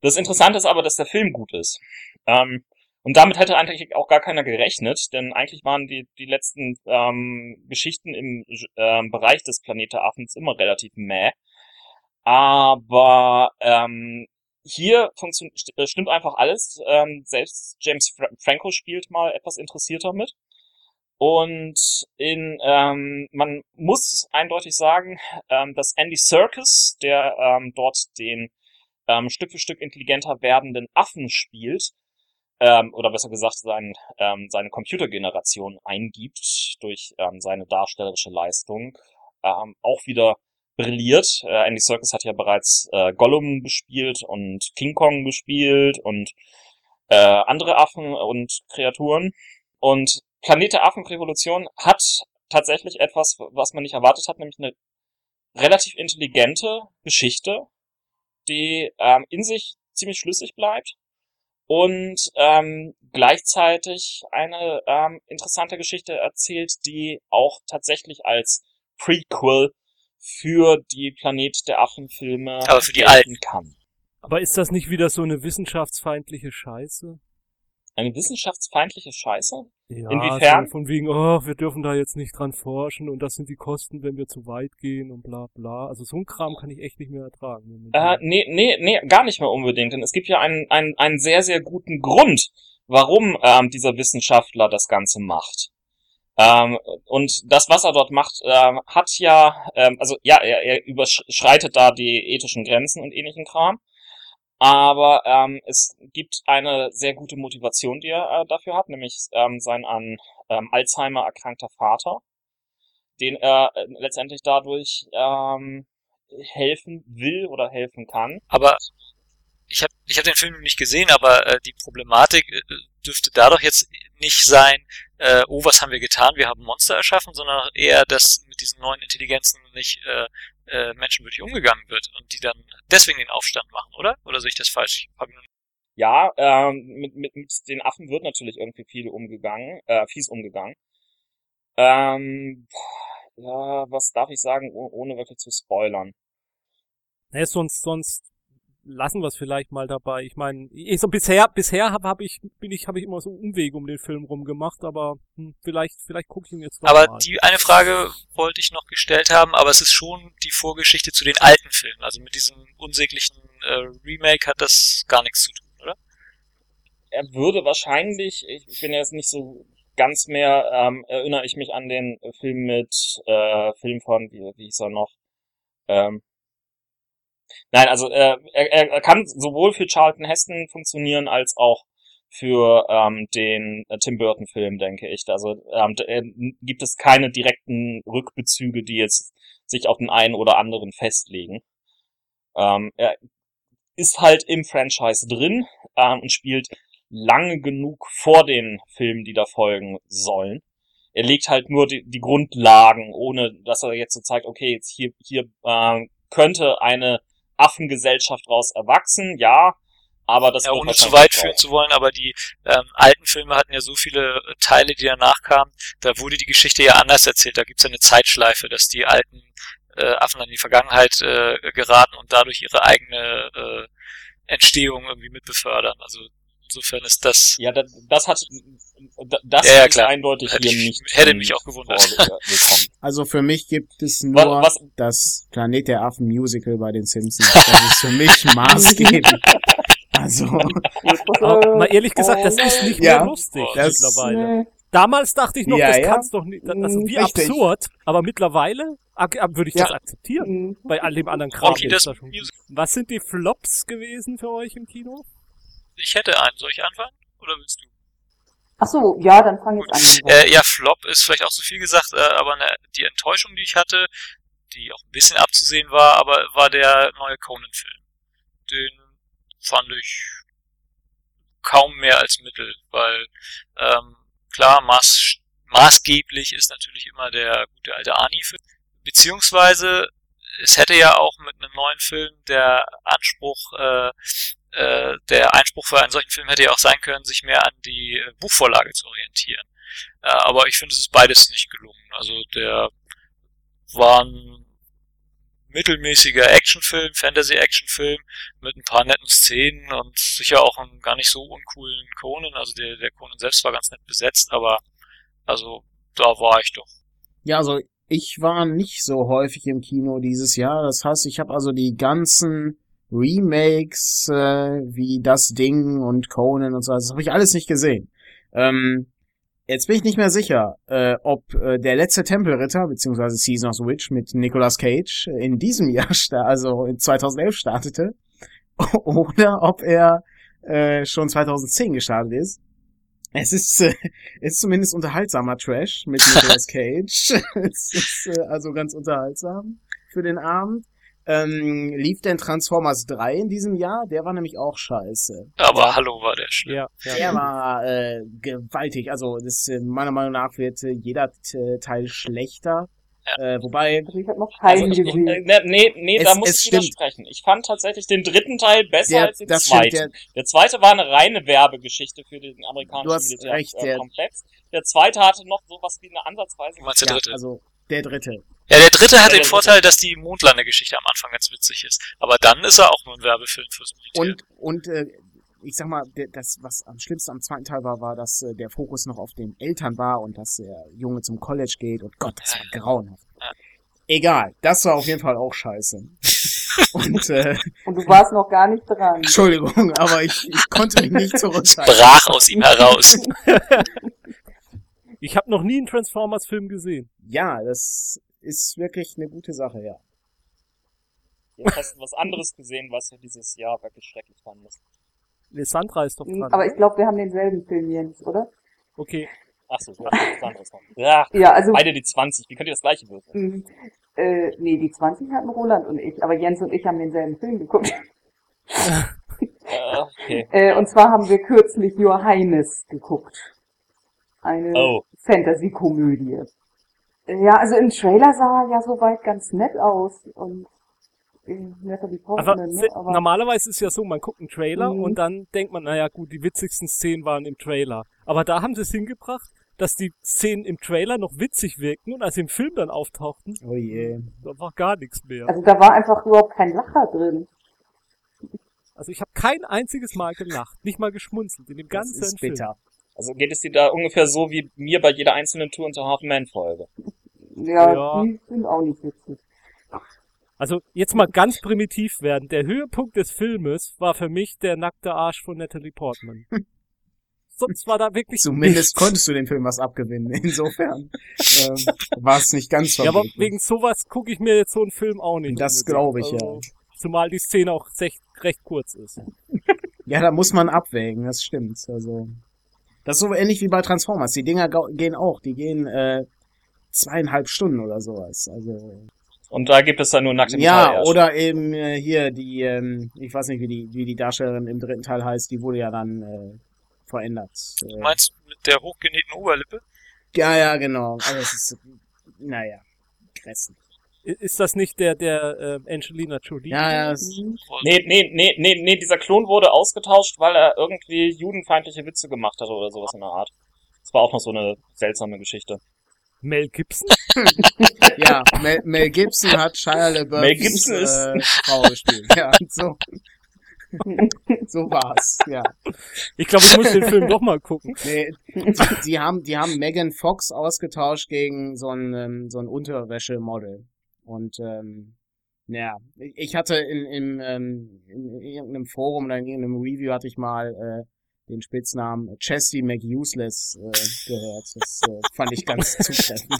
Das Interessante ist aber, dass der Film gut ist. Ähm, und damit hätte eigentlich auch gar keiner gerechnet, denn eigentlich waren die, die letzten ähm, Geschichten im ähm, Bereich des Planet der Affens immer relativ meh. Aber ähm, hier äh, stimmt einfach alles. Ähm, selbst James Fra Franco spielt mal etwas interessierter mit. Und in, ähm, man muss eindeutig sagen, ähm, dass Andy Serkis, der ähm, dort den ähm, Stück für Stück intelligenter werdenden Affen spielt, ähm, oder besser gesagt sein, ähm, seine Computergeneration eingibt durch ähm, seine darstellerische Leistung, ähm, auch wieder brilliert. Äh, Andy Serkis hat ja bereits äh, Gollum gespielt und King Kong gespielt und äh, andere Affen und Kreaturen. Und Planet der Affenrevolution hat tatsächlich etwas, was man nicht erwartet hat, nämlich eine relativ intelligente Geschichte, die ähm, in sich ziemlich schlüssig bleibt und ähm, gleichzeitig eine ähm, interessante Geschichte erzählt, die auch tatsächlich als Prequel für die Planet der Affen-Filme Aber für die alten. kann. Aber ist das nicht wieder so eine wissenschaftsfeindliche Scheiße? Eine wissenschaftsfeindliche Scheiße? Ja, Inwiefern? So von wegen, oh, wir dürfen da jetzt nicht dran forschen und das sind die Kosten, wenn wir zu weit gehen und bla bla. Also so ein Kram kann ich echt nicht mehr ertragen. Äh, nee, nee, nee, gar nicht mehr unbedingt. Denn es gibt ja einen, einen, einen sehr, sehr guten Grund, warum ähm, dieser Wissenschaftler das Ganze macht. Ähm, und das, was er dort macht, ähm, hat ja, ähm, also ja, er, er überschreitet da die ethischen Grenzen und ähnlichen Kram. Aber ähm, es gibt eine sehr gute Motivation, die er äh, dafür hat, nämlich ähm, sein an ähm, Alzheimer erkrankter Vater, den er äh, letztendlich dadurch ähm, helfen will oder helfen kann. Aber ich habe ich hab den Film nicht gesehen, aber äh, die Problematik äh, dürfte dadurch jetzt nicht sein, äh, oh, was haben wir getan, wir haben Monster erschaffen, sondern eher, dass mit diesen neuen Intelligenzen nicht äh, äh, menschenwürdig umgegangen wird und die dann deswegen den Aufstand machen, oder? Oder sehe ich das falsch? Hab ich noch Ja, ähm, mit, mit, mit den Affen wird natürlich irgendwie viel umgegangen, äh, fies umgegangen. Ähm, ja, was darf ich sagen, oh- ohne wirklich zu spoilern? Nee, sonst, sonst lassen wir es vielleicht mal dabei. Ich meine, ich, so bisher, bisher habe hab ich, bin ich, habe ich immer so Umwege um den Film rumgemacht, aber hm, vielleicht, vielleicht gucke ich ihn jetzt Aber mal. die eine Frage wollte ich noch gestellt haben, aber es ist schon die Vorgeschichte zu den alten Filmen. Also mit diesem unsäglichen äh, Remake hat das gar nichts zu tun, oder? Er würde wahrscheinlich, ich, ich bin jetzt nicht so ganz mehr, ähm, erinnere ich mich an den Film mit, äh, Film von, wie, wie hieß er noch? Ähm, nein, also äh, er, er kann sowohl für Charlton Heston funktionieren als auch für ähm, den äh, Tim Burton Film, denke ich. Also ähm, äh, gibt es keine direkten Rückbezüge, die jetzt sich auf den einen oder anderen festlegen. Ähm, er ist halt im Franchise drin ähm, und spielt lange genug vor den Filmen, die da folgen sollen. Er legt halt nur die, die Grundlagen, ohne dass er jetzt so zeigt, okay, jetzt hier, hier äh, könnte eine Affengesellschaft raus erwachsen, ja, aber das Ja, ohne zu wahrscheinlich weit führen zu wollen, aber die ähm, alten Filme hatten ja so viele Teile, die danach kamen, da wurde die Geschichte ja anders erzählt. Da gibt's ja eine Zeitschleife, dass die alten äh, Affen an die Vergangenheit äh, geraten und dadurch ihre eigene äh, Entstehung irgendwie mitbefördern. Also insofern ist das Ja, das, das hat, das Ja, ja, ist eindeutig Hätte hier ich- nicht. hätte mich auch gewundert. Also für mich gibt es Was- nur was- das Planet der Affen Musical bei den Simpsons. Das ist für mich maßgebend. Also, Aber mal ehrlich gesagt, das ist nicht Ja. mehr lustig Das- mittlerweile. Damals dachte ich noch, Ja, das ja. kann's doch nicht, also wie Richtig. absurd, aber mittlerweile würde ich Ja. das aktieren. Mhm. Bei all dem anderen Kram. Okay, ist das da schon. Musical. Was sind die Flops gewesen für euch im Kino? Ich hätte einen. Soll ich anfangen? Oder willst du? Ach so, ja, dann fang jetzt an. Äh, ja, Flop ist vielleicht auch zu viel gesagt, äh, aber ne, die Enttäuschung, die ich hatte, die auch ein bisschen abzusehen war, aber war der neue Conan-Film. Den fand ich kaum mehr als Mittel, weil ähm, klar, maß, maßgeblich ist natürlich immer der gute alte Ani-Film, beziehungsweise es hätte ja auch mit einem neuen Film der Anspruch, äh, äh, der Einspruch für einen solchen Film hätte ja auch sein können, sich mehr an die Buchvorlage zu orientieren. Äh, aber ich finde, es ist beides nicht gelungen. Also der war ein mittelmäßiger Actionfilm, Fantasy-Actionfilm mit ein paar netten Szenen und sicher auch einen gar nicht so uncoolen Conan. Also der, der Conan selbst war ganz nett besetzt, aber also da war ich doch. Ja, also ich war nicht so häufig im Kino dieses Jahr. Das heißt, ich habe also die ganzen Remakes äh, wie Das Ding und Conan und so, das habe ich alles nicht gesehen. Ähm, Jetzt bin ich nicht mehr sicher, äh, ob äh, der letzte Tempelritter beziehungsweise Season of the Witch mit Nicolas Cage in diesem Jahr, also in 2011 startete, oder ob er äh, schon 2010 gestartet ist. Es ist, äh, ist zumindest unterhaltsamer Trash mit Nicolas Cage. es ist äh, also ganz unterhaltsam für den Abend. Ähm, lief denn Transformers 3 in diesem Jahr? Der war nämlich auch scheiße. Aber hallo war der schlimm. Ja, ja. Der war äh, gewaltig. Also das, äh, meiner Meinung nach wird äh, jeder äh, Teil schlechter. Äh, wobei Also ich habe noch keinen Also, gesehen. äh, ne, nee, nee, Es- da muss ich stimmt. widersprechen. Ich fand tatsächlich den dritten Teil besser der, als den das zweiten. stimmt, der, Der zweite war eine reine Werbegeschichte für den amerikanischen Du hast recht, der- Militärkomplex. Der zweite hatte noch sowas wie eine Ansatzweise. Du meinst der ja, dritte? also der dritte. Ja, der dritte hat Ja, den Vorteil, dass die Mondlandegeschichte am Anfang ganz witzig ist. Aber dann ist er auch nur ein Werbefilm fürs Militär. Und, und äh, ich sag mal, das, was am schlimmsten am zweiten Teil war, war, dass äh, der Fokus noch auf den Eltern war und dass der Junge zum College geht und Gott, das war grauenhaft. Ja. Egal, das war auf jeden Fall auch scheiße. und äh, Und du warst noch gar nicht dran. Entschuldigung, aber ich, ich konnte mich nicht zurückhalten. brach aus ihm heraus. Ich habe noch nie einen Transformers-Film gesehen. Ja, das ist wirklich eine gute Sache, ja. Jetzt hast du was anderes gesehen, was du dieses Jahr wirklich schrecklich fandest. Lissandra ist doch dran. Aber ich glaube, wir haben denselben Film, Jens, oder? okay. Achso, du hast was anderes noch. Ja, Ja, also beide die 20. Wie könnt ihr das gleiche würfeln? mh, äh, nee, die 20 hatten Roland und ich, aber Jens und ich haben denselben Film geguckt. Äh, okay. Äh, und zwar haben wir kürzlich Your Highness geguckt. Eine Oh. Fantasy-Komödie. Ja, also im Trailer sah er ja soweit ganz nett aus und Natalie Portman, se- ne? Aber normalerweise ist es ja so, man guckt einen Trailer Mhm. und dann denkt man, naja gut, die witzigsten Szenen waren im Trailer. Aber da haben sie es hingebracht, dass die Szenen im Trailer noch witzig wirkten und als sie im Film dann auftauchten, Oh je. da war gar nichts mehr. also da war einfach überhaupt kein Lacher drin. Also ich habe kein einziges Mal gelacht, nicht mal geschmunzelt in dem Das ganzen ist Film. bitter. Also geht es dir da ungefähr so wie mir bei jeder einzelnen Tour unter Half-Man-Folge. Ja, Ja. die sind auch nicht witzig. Also jetzt mal ganz primitiv werden. Der Höhepunkt des Filmes war für mich der nackte Arsch von Natalie Portman. Sonst war da wirklich Zumindest nichts. konntest du den Film was abgewinnen. Insofern ähm, war es nicht ganz Ja, aber wegen sowas gucke ich mir jetzt so einen Film auch nicht. Das glaube ich, ja. Also, Zumal die Szene auch recht, recht kurz ist. Ja, da muss man abwägen, das stimmt. Also das ist so ähnlich wie bei Transformers. Die Dinger gehen auch, die gehen äh, zweieinhalb Stunden oder sowas. Also Und da gibt es dann nur nackte ja, Metall-Ärsche. oder eben äh, hier die, ähm, ich weiß nicht, wie die, wie die Darstellerin im dritten Teil heißt, die wurde ja dann äh, verändert. Du Äh, meinst mit der hochgenähten Oberlippe? ja, ja, genau. Aber es ist, naja, grässlich. I- Ist das nicht der, der äh, Angelina Jolie? Ja, ja, Mhm. Nee, nee, nee, nee, nee, dieser Klon wurde ausgetauscht, weil er irgendwie judenfeindliche Witze gemacht hatte oder sowas in der Art. Das war auch noch so eine seltsame Geschichte. Mel Gibson? ja Mel, Mel Gibson hat Shia LaBeouf Mel Gibson ist- äh, Frau gespielt. Ja, so, so war's. Ja. Ich glaube, ich muss den Film doch mal gucken. Nee, die, die haben, die haben Megan Fox ausgetauscht gegen so ein, ähm, so ein Unterwäschemodel. Und ähm, ja, ich hatte in, in, ähm, in irgendeinem Forum oder in irgendeinem Review hatte ich mal äh, den Spitznamen Chesty McUseless äh, gehört. Das äh, fand ich ganz zutreffend.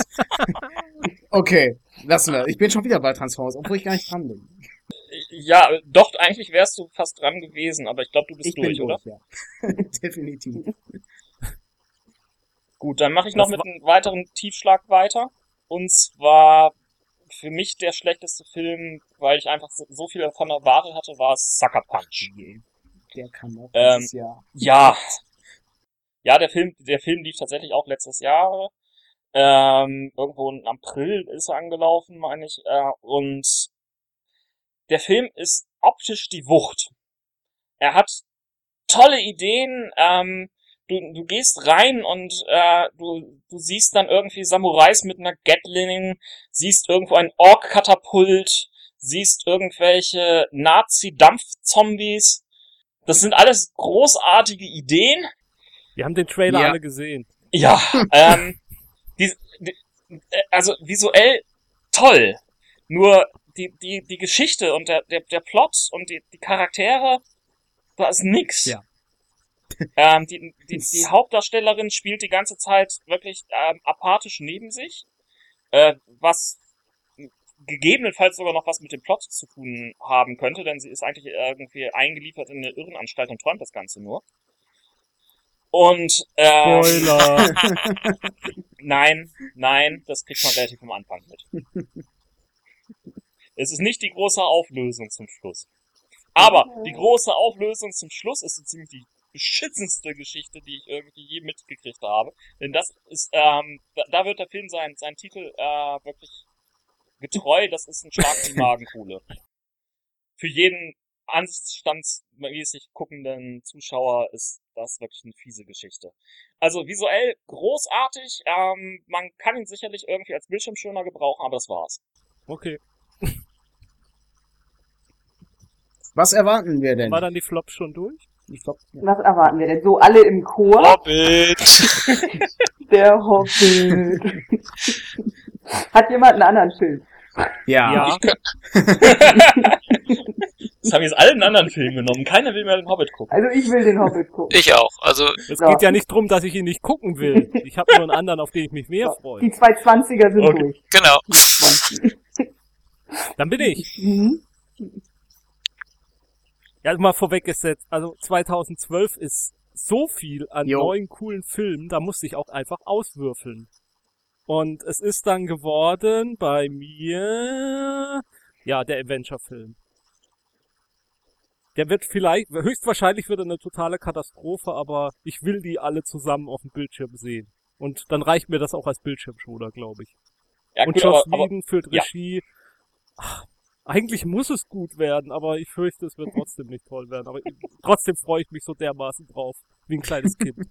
okay, lassen wir. Ich bin schon wieder bei Transformers, obwohl ich gar nicht dran bin. Ja, doch, eigentlich wärst du fast dran gewesen, aber ich glaube, du bist Ich durch, bin oder? durch, ja. Definitiv. Gut, dann mache ich noch Das mit einem weiteren Tiefschlag weiter. Und zwar für mich der schlechteste Film, weil ich einfach so, viel davon erwartet hatte, war Sucker Punch. Der kam auch Ähm, dieses Jahr. Ja. Ja, der Film, der Film lief tatsächlich auch letztes Jahr. Ähm, irgendwo im April ist er angelaufen, meine ich. Äh, und der Film ist optisch die Wucht. Er hat tolle Ideen, ähm, du, du gehst rein und äh, du, du siehst dann irgendwie Samurais mit einer Gatling, siehst irgendwo ein Ork-Katapult, siehst irgendwelche Nazi-Dampfzombies. Das sind alles großartige Ideen. Wir haben den Trailer Ja. alle gesehen. Ja, ähm, die, die, äh, also visuell toll. Nur die, die, die Geschichte und der, der, der Plot und die, die Charaktere, da ist nix. Ja. Ähm, die, die, die Hauptdarstellerin spielt die ganze Zeit wirklich ähm, apathisch neben sich, äh, was gegebenenfalls sogar noch was mit dem Plot zu tun haben könnte, denn sie ist eigentlich irgendwie eingeliefert in eine Irrenanstalt und träumt das Ganze nur. Und ähm, Spoiler. Nein, nein, das kriegt man relativ am Anfang mit. es ist nicht die große Auflösung zum Schluss. Aber die große Auflösung zum Schluss ist so ziemlich die beschissenste Geschichte, die ich irgendwie je mitgekriegt habe. Denn das ist, ähm, da, da wird der Film sein, sein Titel äh, wirklich getreu, das ist ein Schlag in die Magenkuhle. Für jeden anstandsmäßig guckenden Zuschauer ist das wirklich eine fiese Geschichte. Also visuell großartig, ähm, man kann ihn sicherlich irgendwie als Bildschirmschoner gebrauchen, aber das war's. Okay. Was erwarten wir denn? War dann die Flop schon durch? Ich glaub, ja. Was erwarten wir denn? So alle im Chor? Hobbit! Der Hobbit. Hat jemand einen anderen Film? ja. Ja. Das haben jetzt alle einen anderen Film genommen. Keiner will mehr den Hobbit gucken. Also ich will den Hobbit gucken. Ich auch. Also, Es Ja. geht ja nicht drum, dass ich ihn nicht gucken will. Ich habe nur einen anderen, auf den ich mich mehr freue. Die 220er sind Okay. durch. genau. Die 20. Dann bin ich. Mhm. Ja, mal vorweggesetzt. Also 2012 ist so viel an Jo. neuen, coolen Filmen, da musste ich auch einfach auswürfeln. Und es ist dann geworden bei mir, ja, der Adventure-Film. Der wird vielleicht, höchstwahrscheinlich wird er eine totale Katastrophe, aber ich will die alle zusammen auf dem Bildschirm sehen. Und dann reicht mir das auch als Bildschirmschoner, glaube ich. Ja, Und gut, Joss Whedon führt ja. Regie. Ach, eigentlich muss es gut werden, aber ich fürchte, es wird trotzdem nicht toll werden. Aber trotzdem freue ich mich so dermaßen drauf, wie ein kleines Kind.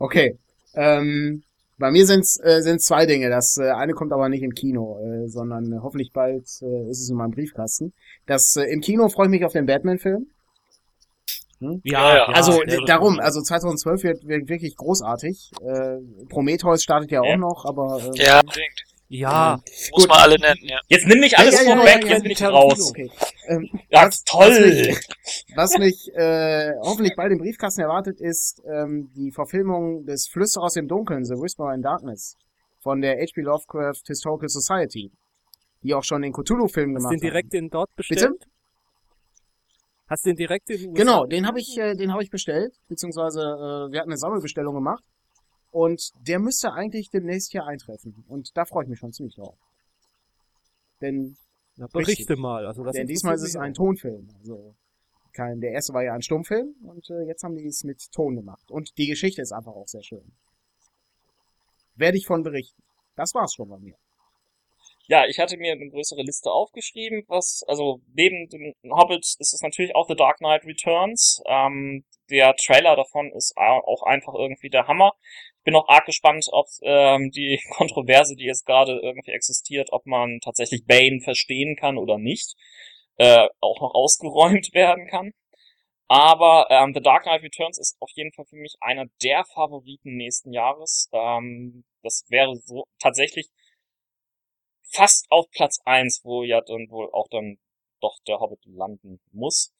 Okay. Ähm, bei mir sind es äh, sind's zwei Dinge. Das äh, eine kommt aber nicht im Kino, äh, sondern äh, hoffentlich bald äh, ist es in meinem Briefkasten. Das äh, im Kino freue ich mich auf den Batman-Film. Ja, ja. Also wird darum, also 2012 wird, wird wirklich großartig. Äh, Prometheus startet ja auch Ja. noch, aber äh, Ja, unbedingt. Ja, Muss Gut. man alle nennen, ja. jetzt nimm nicht alles Ja, ja, ja, vorweg, ja, jetzt bin ich raus. okay. Ähm, Ja, Was- toll! was mich- was mich äh, hoffentlich bald im Briefkasten erwartet, ist ähm, die Verfilmung des Flüsse aus dem Dunkeln, The Whisper in Darkness, von der H.P. Lovecraft Historical Society, die auch schon den Cthulhu-Film hast gemacht du den direkt den dort bestellt? Bitte? Hast du den direkt in den USA? Genau, den habe ich, äh, den habe ich bestellt, beziehungsweise äh, wir hatten eine Sammelbestellung gemacht und der müsste eigentlich demnächst hier eintreffen und da freue ich mich schon ziemlich drauf. Denn, Na, berichte Richtig. mal. Also das denn diesmal ist es ein Tonfilm. Also kein, der erste war ja ein Stummfilm und äh, jetzt haben die es mit Ton gemacht und die Geschichte ist einfach auch sehr schön. Werde ich von berichten. Das war's schon bei mir. Ja, ich hatte mir eine größere Liste aufgeschrieben, was, also neben dem Hobbit ist es natürlich auch The Dark Knight Returns. Ähm, der Trailer davon ist au- auch einfach irgendwie der Hammer. Ich bin auch arg gespannt, ob ähm, die Kontroverse, die jetzt gerade irgendwie existiert, ob man tatsächlich Bane verstehen kann oder nicht, äh, auch noch ausgeräumt werden kann. Aber ähm, The Dark Knight Returns ist auf jeden Fall für mich einer der Favoriten nächsten Jahres. Ähm, das wäre so tatsächlich fast auf Platz eins, wo ja dann wohl auch dann doch der Hobbit landen muss.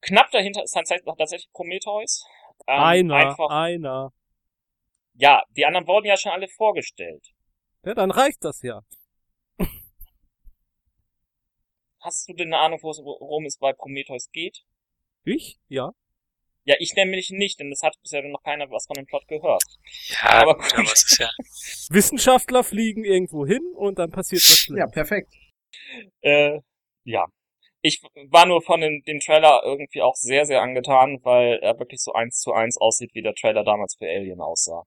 Knapp dahinter ist tatsächlich, tatsächlich Prometheus. Ähm, einer, Einfach, einer. ja, die anderen wurden ja schon alle vorgestellt. Ja, dann reicht das ja. Hast du denn eine Ahnung, worum es bei Prometheus geht? Ich? Ja. Ja, ich nämlich nicht, denn es hat bisher noch keiner was von dem Plot gehört. Ja, Aber gut, aber es ist ja. Wissenschaftler fliegen irgendwo hin und dann passiert was Ja, Schlimmes. perfekt. Äh, ja. Ich war nur von dem, dem Trailer irgendwie auch sehr, sehr angetan, weil er wirklich so eins zu eins aussieht, wie der Trailer damals für Alien aussah.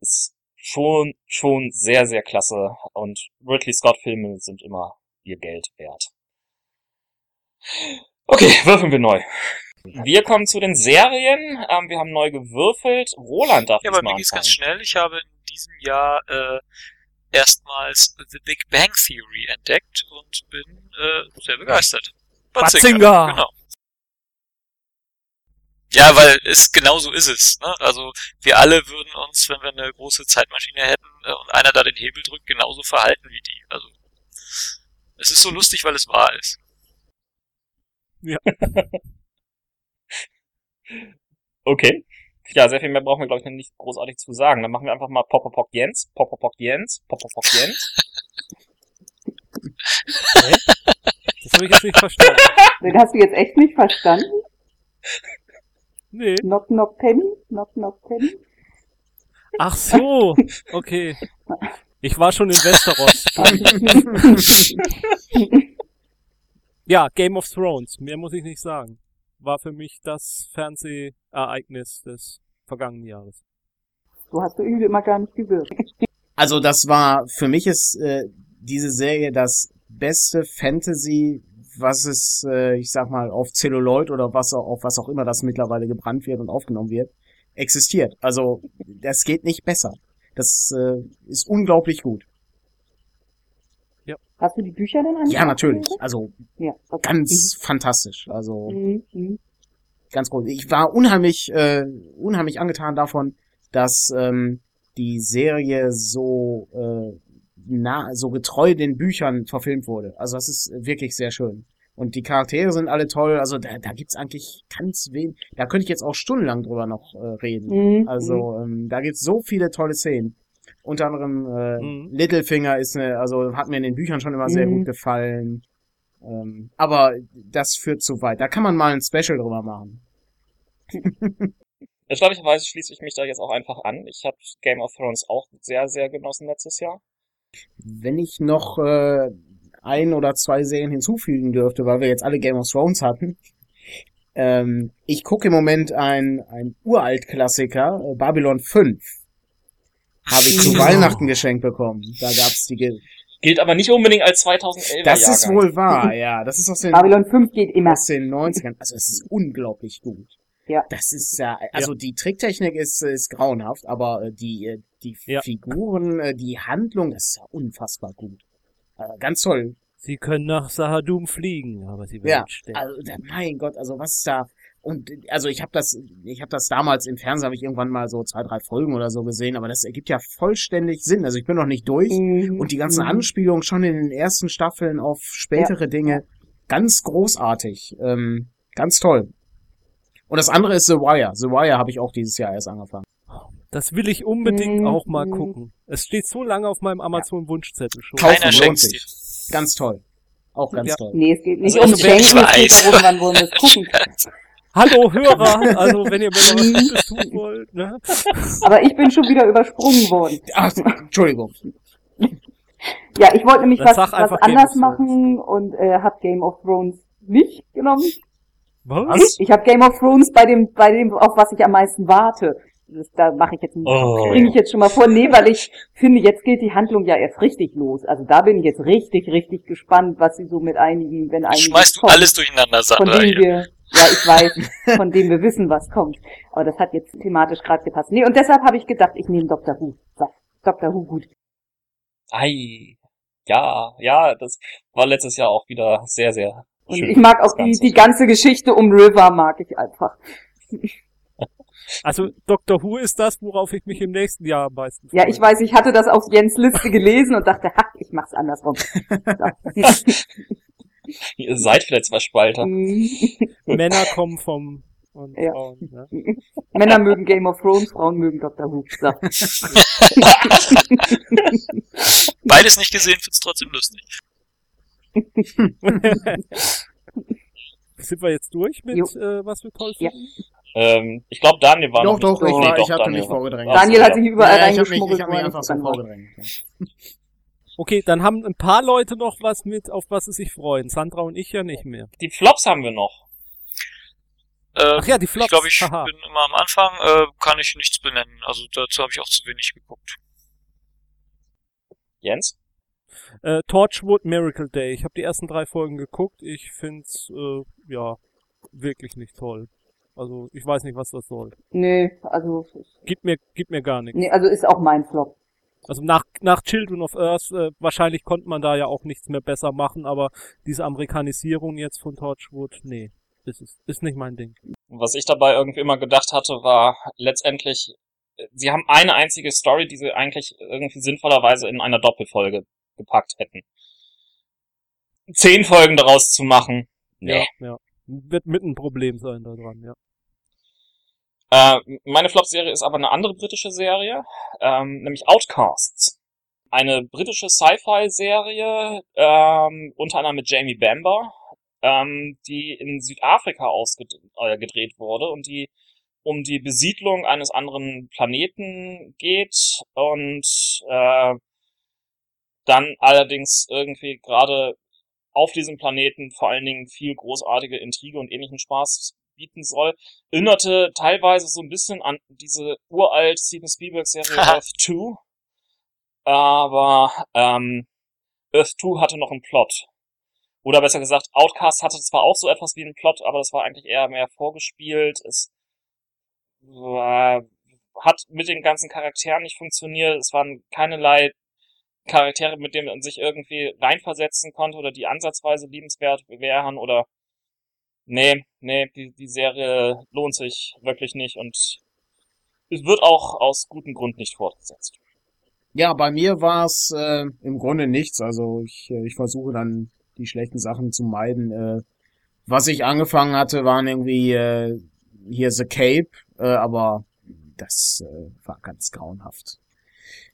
Ist schon, schon sehr, sehr klasse und Ridley Scott Filme sind immer Spielgeld wert. Okay, würfeln wir neu. Wir kommen zu den Serien. Ähm, wir haben neu gewürfelt. Roland darf Ja, aber diesmal mir geht's ganz schnell. Ich habe in diesem Jahr äh, erstmals The Big Bang Theory entdeckt und bin äh, sehr begeistert. Batzinger! Genau. Ja, weil es genau so ist es. Ne? Also wir alle würden uns, wenn wir eine große Zeitmaschine hätten äh, und einer da den Hebel drückt, genauso verhalten wie die. Also es ist so lustig, weil es wahr ist. Okay. Ja, sehr viel mehr brauchen wir, glaube ich, noch nicht großartig zu sagen. Dann machen wir einfach mal Popopok Jens, Popopok Jens, Popopok Jens. Das habe ich jetzt nicht verstanden. Den hast du jetzt echt nicht verstanden? Nee. Knock Knock Penny? Knock Knock Penny? Ach so. Okay. Ich war schon in Westeros. Ja, Game of Thrones. Mehr muss ich nicht sagen. War für mich das Fernsehereignis des vergangenen Jahres. So hast du irgendwie immer gar nicht gewirkt. Also das war, für mich ist äh, diese Serie das beste Fantasy, was es, äh, ich sag mal, auf Celluloid oder was auch, auf was auch immer das mittlerweile gebrannt wird und aufgenommen wird, existiert. Also das geht nicht besser. Das äh, ist unglaublich gut. Hast du die Bücher denn angefangen? Ja, natürlich. Also Ja. Okay. ganz fantastisch. Also Mhm. Mhm. ganz groß. Ich war unheimlich, äh, unheimlich angetan davon, dass ähm, die Serie so äh, nah, so getreu den Büchern verfilmt wurde. Also das ist wirklich sehr schön. Und die Charaktere sind alle toll. Also da, da gibt's eigentlich ganz wenig. Da könnte ich jetzt auch stundenlang drüber noch äh, reden. Mhm. Also ähm, da gibt's so viele tolle Szenen. Unter anderem äh, Mhm. Littlefinger ist eine, also hat mir in den Büchern schon immer sehr Mhm. gut gefallen. Ähm, aber das führt zu weit. Da kann man mal ein Special drüber machen. Erstaunlicherweise schließe ich mich da jetzt auch einfach an. Ich habe Game of Thrones auch sehr, sehr genossen letztes Jahr. Wenn ich noch äh, ein oder zwei Serien hinzufügen dürfte, weil wir jetzt alle Game of Thrones hatten. Ähm, ich gucke im Moment ein, ein Uralt-Klassiker, äh, Babylon 5. Habe ich zu. Weihnachten geschenkt bekommen. Da gab's die. Ge Gilt aber nicht unbedingt als 2011 das ist wohl wahr, ja. Das ist aus den, Babylon 5 geht immer. aus den 90ern. Also es ist unglaublich gut. Ja. Das ist ja, also die Tricktechnik ist, ist grauenhaft, aber äh, die, äh, die Ja. Figuren, äh, die Handlung, das ist ja unfassbar gut. Ganz toll. Sie können nach Sahadum fliegen, aber sie werden Ja, sterben. Also, mein Gott, also was ist da? Und also ich habe das, ich habe das damals im Fernsehen, habe ich irgendwann mal so zwei, drei Folgen oder so gesehen, aber das ergibt ja vollständig Sinn. Also ich bin noch nicht durch Mhm. und die ganzen Mhm. Anspielungen schon in den ersten Staffeln auf spätere Dinge, ganz großartig, ähm, ganz toll. Und das andere ist The Wire. The Wire habe ich auch dieses Jahr erst angefangen. Das will ich unbedingt Mhm. auch mal gucken. Es steht so lange auf meinem Amazon-Wunschzettel schon. Kaufen Keiner lohnt schenkt's sich. Ganz toll. Auch ganz Ja. toll. Nee, es geht nicht Also, um Schenken, ich es geht darum, wann wollen wir es gucken. Hallo Hörer, also wenn ihr mir noch was Gutes tun wollt, ne? Aber ich bin schon wieder übersprungen worden. Ach, Entschuldigung. Ja, ich wollte nämlich Dann was, was anders machen und äh, hab Game of Thrones nicht genommen. Was? Ich habe Game of Thrones bei dem, bei dem, auf was ich am meisten warte. Das, da mache ich jetzt, Oh. bringe ich jetzt schon mal vor. Nee, weil ich finde, jetzt geht die Handlung ja erst richtig los. Also da bin ich jetzt richtig, richtig gespannt, was sie so mit einigen, wenn einigen Schmeißt du kommt, alles durcheinander, von Sandra. denen Hier. wir, ja, ich weiß, von denen wir wissen, was kommt. Aber das hat jetzt thematisch gerade gepasst. Nee, und deshalb habe ich gedacht, ich nehme Dr. Who. So, Dr. Who gut. Ei. Ja, ja, das war letztes Jahr auch wieder sehr, sehr Und schön. ich mag auch die, Ganze. die ganze Geschichte um River mag ich einfach. Also Dr. Who ist das, worauf ich mich im nächsten Jahr am meisten Ja, freue. ich weiß, ich hatte das auf Jens Liste gelesen und dachte, ha, ich mach's andersrum. So. Ihr seid vielleicht zwei Spalter. Mhm. Männer kommen vom und Ja. Frauen, ne? Männer mögen Game of Thrones, Frauen mögen Dr. Who. So. Beides nicht gesehen, find's trotzdem lustig. Sind wir jetzt durch mit, äh, was wir toll Ja. finden? Ähm, ich glaube, Daniel war Doch, noch doch, nicht. ich, Nee, doch, ich hatte Daniel mich vorgedrängt. Daniel hat ja. sich überall ja, ich habe mich, reingeschmuggelt. ich hab mich einfach so vorgedrängt. Okay, dann haben ein paar Leute noch was mit, auf was sie sich freuen. Sandra und ich ja nicht mehr. Die Flops haben wir noch. Ähm, Ach ja, die Flops. Ich glaube, ich Haha. bin immer am Anfang, äh, kann ich nichts benennen. Also dazu habe ich auch zu wenig geguckt. Jens? Äh, Torchwood Miracle Day. Ich habe die ersten drei Folgen geguckt. Ich find's äh, ja wirklich nicht toll. Also ich weiß nicht, was das soll. Nee, also, Gibt mir, gibt mir gar nichts. nee, also ist auch mein Flop. Also nach, nach Children of Earth, äh, wahrscheinlich konnte man da ja auch nichts mehr besser machen, aber diese Amerikanisierung jetzt von Torchwood, nee, ist es, ist nicht mein Ding. Was ich dabei irgendwie immer gedacht hatte, war letztendlich, äh, sie haben eine einzige Story, die sie eigentlich irgendwie sinnvollerweise in einer Doppelfolge gepackt hätten. Zehn Folgen daraus zu machen, nee. Ja, ja. Wird mit ein Problem sein da dran, ja. Äh, meine Flop-Serie ist aber eine andere britische Serie, ähm, nämlich Outcasts. Eine britische Sci-Fi-Serie, ähm, unter anderem mit Jamie Bamber, ähm, die in Südafrika ausgedreht äh, wurde und die um die Besiedlung eines anderen Planeten geht und äh, dann allerdings irgendwie gerade auf diesem Planeten vor allen Dingen viel großartige Intrige und ähnlichen Spaß bieten soll. Erinnerte teilweise so ein bisschen an diese uralt Steven Spielberg-Serie Earth 2. Aber ähm, Earth 2 hatte noch einen Plot. Oder besser gesagt, Outcast hatte zwar auch so etwas wie einen Plot, aber das war eigentlich eher mehr vorgespielt. Es war, hat mit den ganzen Charakteren nicht funktioniert. Es waren keinerlei Charaktere, mit denen man sich irgendwie reinversetzen konnte oder die ansatzweise liebenswert wären oder nee, nee, die, die Serie lohnt sich wirklich nicht und es wird auch aus gutem Grund nicht fortgesetzt. Ja, bei mir war es äh, im Grunde nichts. Also ich, äh, ich versuche dann die schlechten Sachen zu meiden. Äh, was ich angefangen hatte, waren irgendwie äh, hier The Cape, äh, aber das äh, war ganz grauenhaft.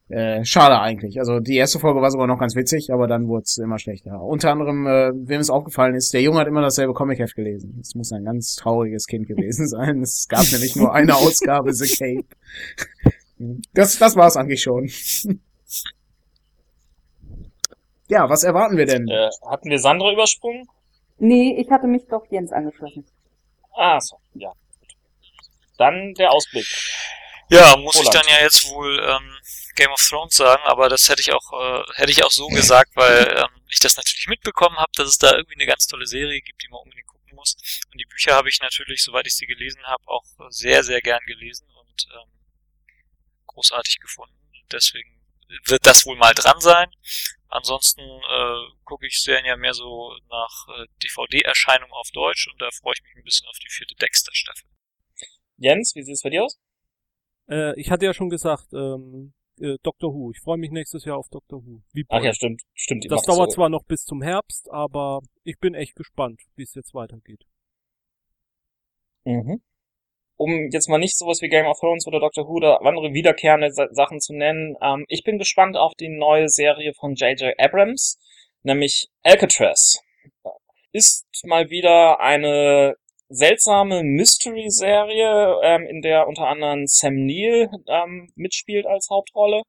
Äh, schade eigentlich. Also die erste Folge war sogar noch ganz witzig, aber dann wurde es immer schlechter. Unter anderem, äh, wem es aufgefallen ist, der Junge hat immer dasselbe Comic-Heft gelesen. Es muss ein ganz trauriges Kind gewesen sein. Es gab nämlich nur eine Ausgabe The Cape. Das, das war's eigentlich schon. ja, was erwarten wir denn? Äh, hatten wir Sandra übersprungen? Nee, ich hatte mich doch Jens angeschlossen. Ah, so, ja. Dann der Ausblick. Ja, muss ich Roland. dann ja jetzt wohl ähm, Game of Thrones sagen, aber das hätte ich auch äh, hätte ich auch so gesagt, weil ähm, ich das natürlich mitbekommen habe, dass es da irgendwie eine ganz tolle Serie gibt, die man unbedingt gucken muss. Und die Bücher habe ich natürlich, soweit ich sie gelesen habe, auch sehr sehr gern gelesen und ähm, großartig gefunden. Deswegen wird das wohl mal dran sein. Ansonsten äh, gucke ich Serien ja mehr so nach äh, DVD-Erscheinung auf Deutsch und da freue ich mich ein bisschen auf die vierte Dexter-Staffel. Jens, wie sieht es bei dir aus? Äh, ich hatte ja schon gesagt, ähm, äh, Doctor Who. Ich freue mich nächstes Jahr auf Doctor Who. Wie Ach ja, stimmt, stimmt. Das dauert so. zwar noch bis zum Herbst, aber ich bin echt gespannt, wie es jetzt weitergeht. Mhm. Um jetzt mal nicht sowas wie Game of Thrones oder Doctor Who oder andere wiederkehrende Sa Sachen zu nennen, ähm, ich bin gespannt auf die neue Serie von J.J. Abrams, nämlich Alcatraz. Ist mal wieder eine seltsame Mystery-Serie, ähm, in der unter anderem Sam Neill ähm, mitspielt als Hauptrolle.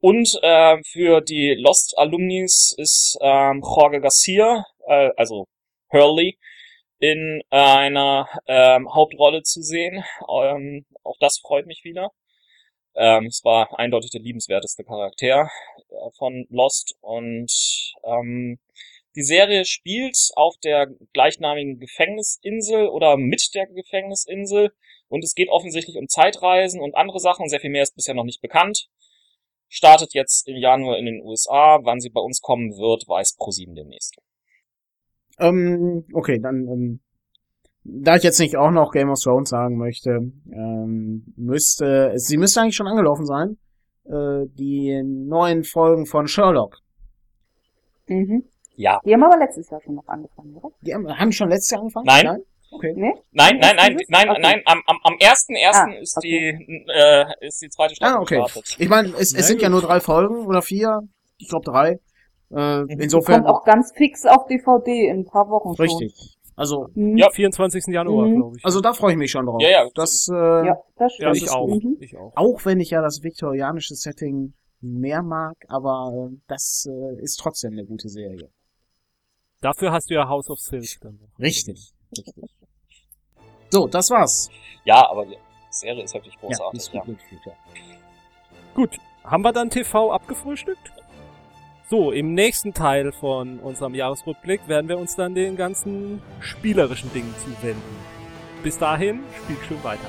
Und äh, für die Lost-Alumnis ist ähm, Jorge Garcia, äh, also Hurley, in einer ähm, Hauptrolle zu sehen. Ähm, auch das freut mich wieder. Ähm, es war eindeutig der liebenswerteste Charakter äh, von Lost und ähm, die Serie spielt auf der gleichnamigen Gefängnisinsel oder mit der Gefängnisinsel und es geht offensichtlich um Zeitreisen und andere Sachen. Sehr viel mehr ist bisher noch nicht bekannt. Startet jetzt im Januar in den USA. Wann sie bei uns kommen wird, weiß ProSieben demnächst. Ähm, okay, dann, ähm, da ich jetzt nicht auch noch Game of Thrones sagen möchte, ähm, müsste, sie müsste eigentlich schon angelaufen sein, äh, die neuen Folgen von Sherlock. Mhm. Ja. Die haben aber letztes Jahr schon noch angefangen, oder? Die haben, haben die schon letztes Jahr angefangen? Nein. Okay. Nee? Nein, nein, nein, nein, Okay. nein, am, am, am 1.1. Ah, ist okay. die, äh, ist die zweite Staffel Ah, okay. gestartet. Ich meine, es, es sind ja nur drei Folgen oder vier. Ich glaube drei. Äh, Die insofern kommt auch ganz fix auf DVD in ein paar Wochen schon. richtig. Also, Mhm. Ja. 24. Januar, Mhm. glaube ich. also da freue ich mich schon drauf. Ja, ja. Das, äh, Ja, das ja, stimmt. ich auch. Mhm. Ich auch. auch wenn ich ja das viktorianische Setting mehr mag, aber äh, das äh, ist trotzdem eine gute Serie. Dafür hast du ja House of Silk dann noch. Richtig. Richtig. So, das war's. Ja, aber die Serie ist wirklich Ja, großartig. Ja, gut, ja. Gut, haben wir dann TV abgefrühstückt? So, im nächsten Teil von unserem Jahresrückblick werden wir uns dann den ganzen spielerischen Dingen zuwenden. Bis dahin, spielt schön weiter.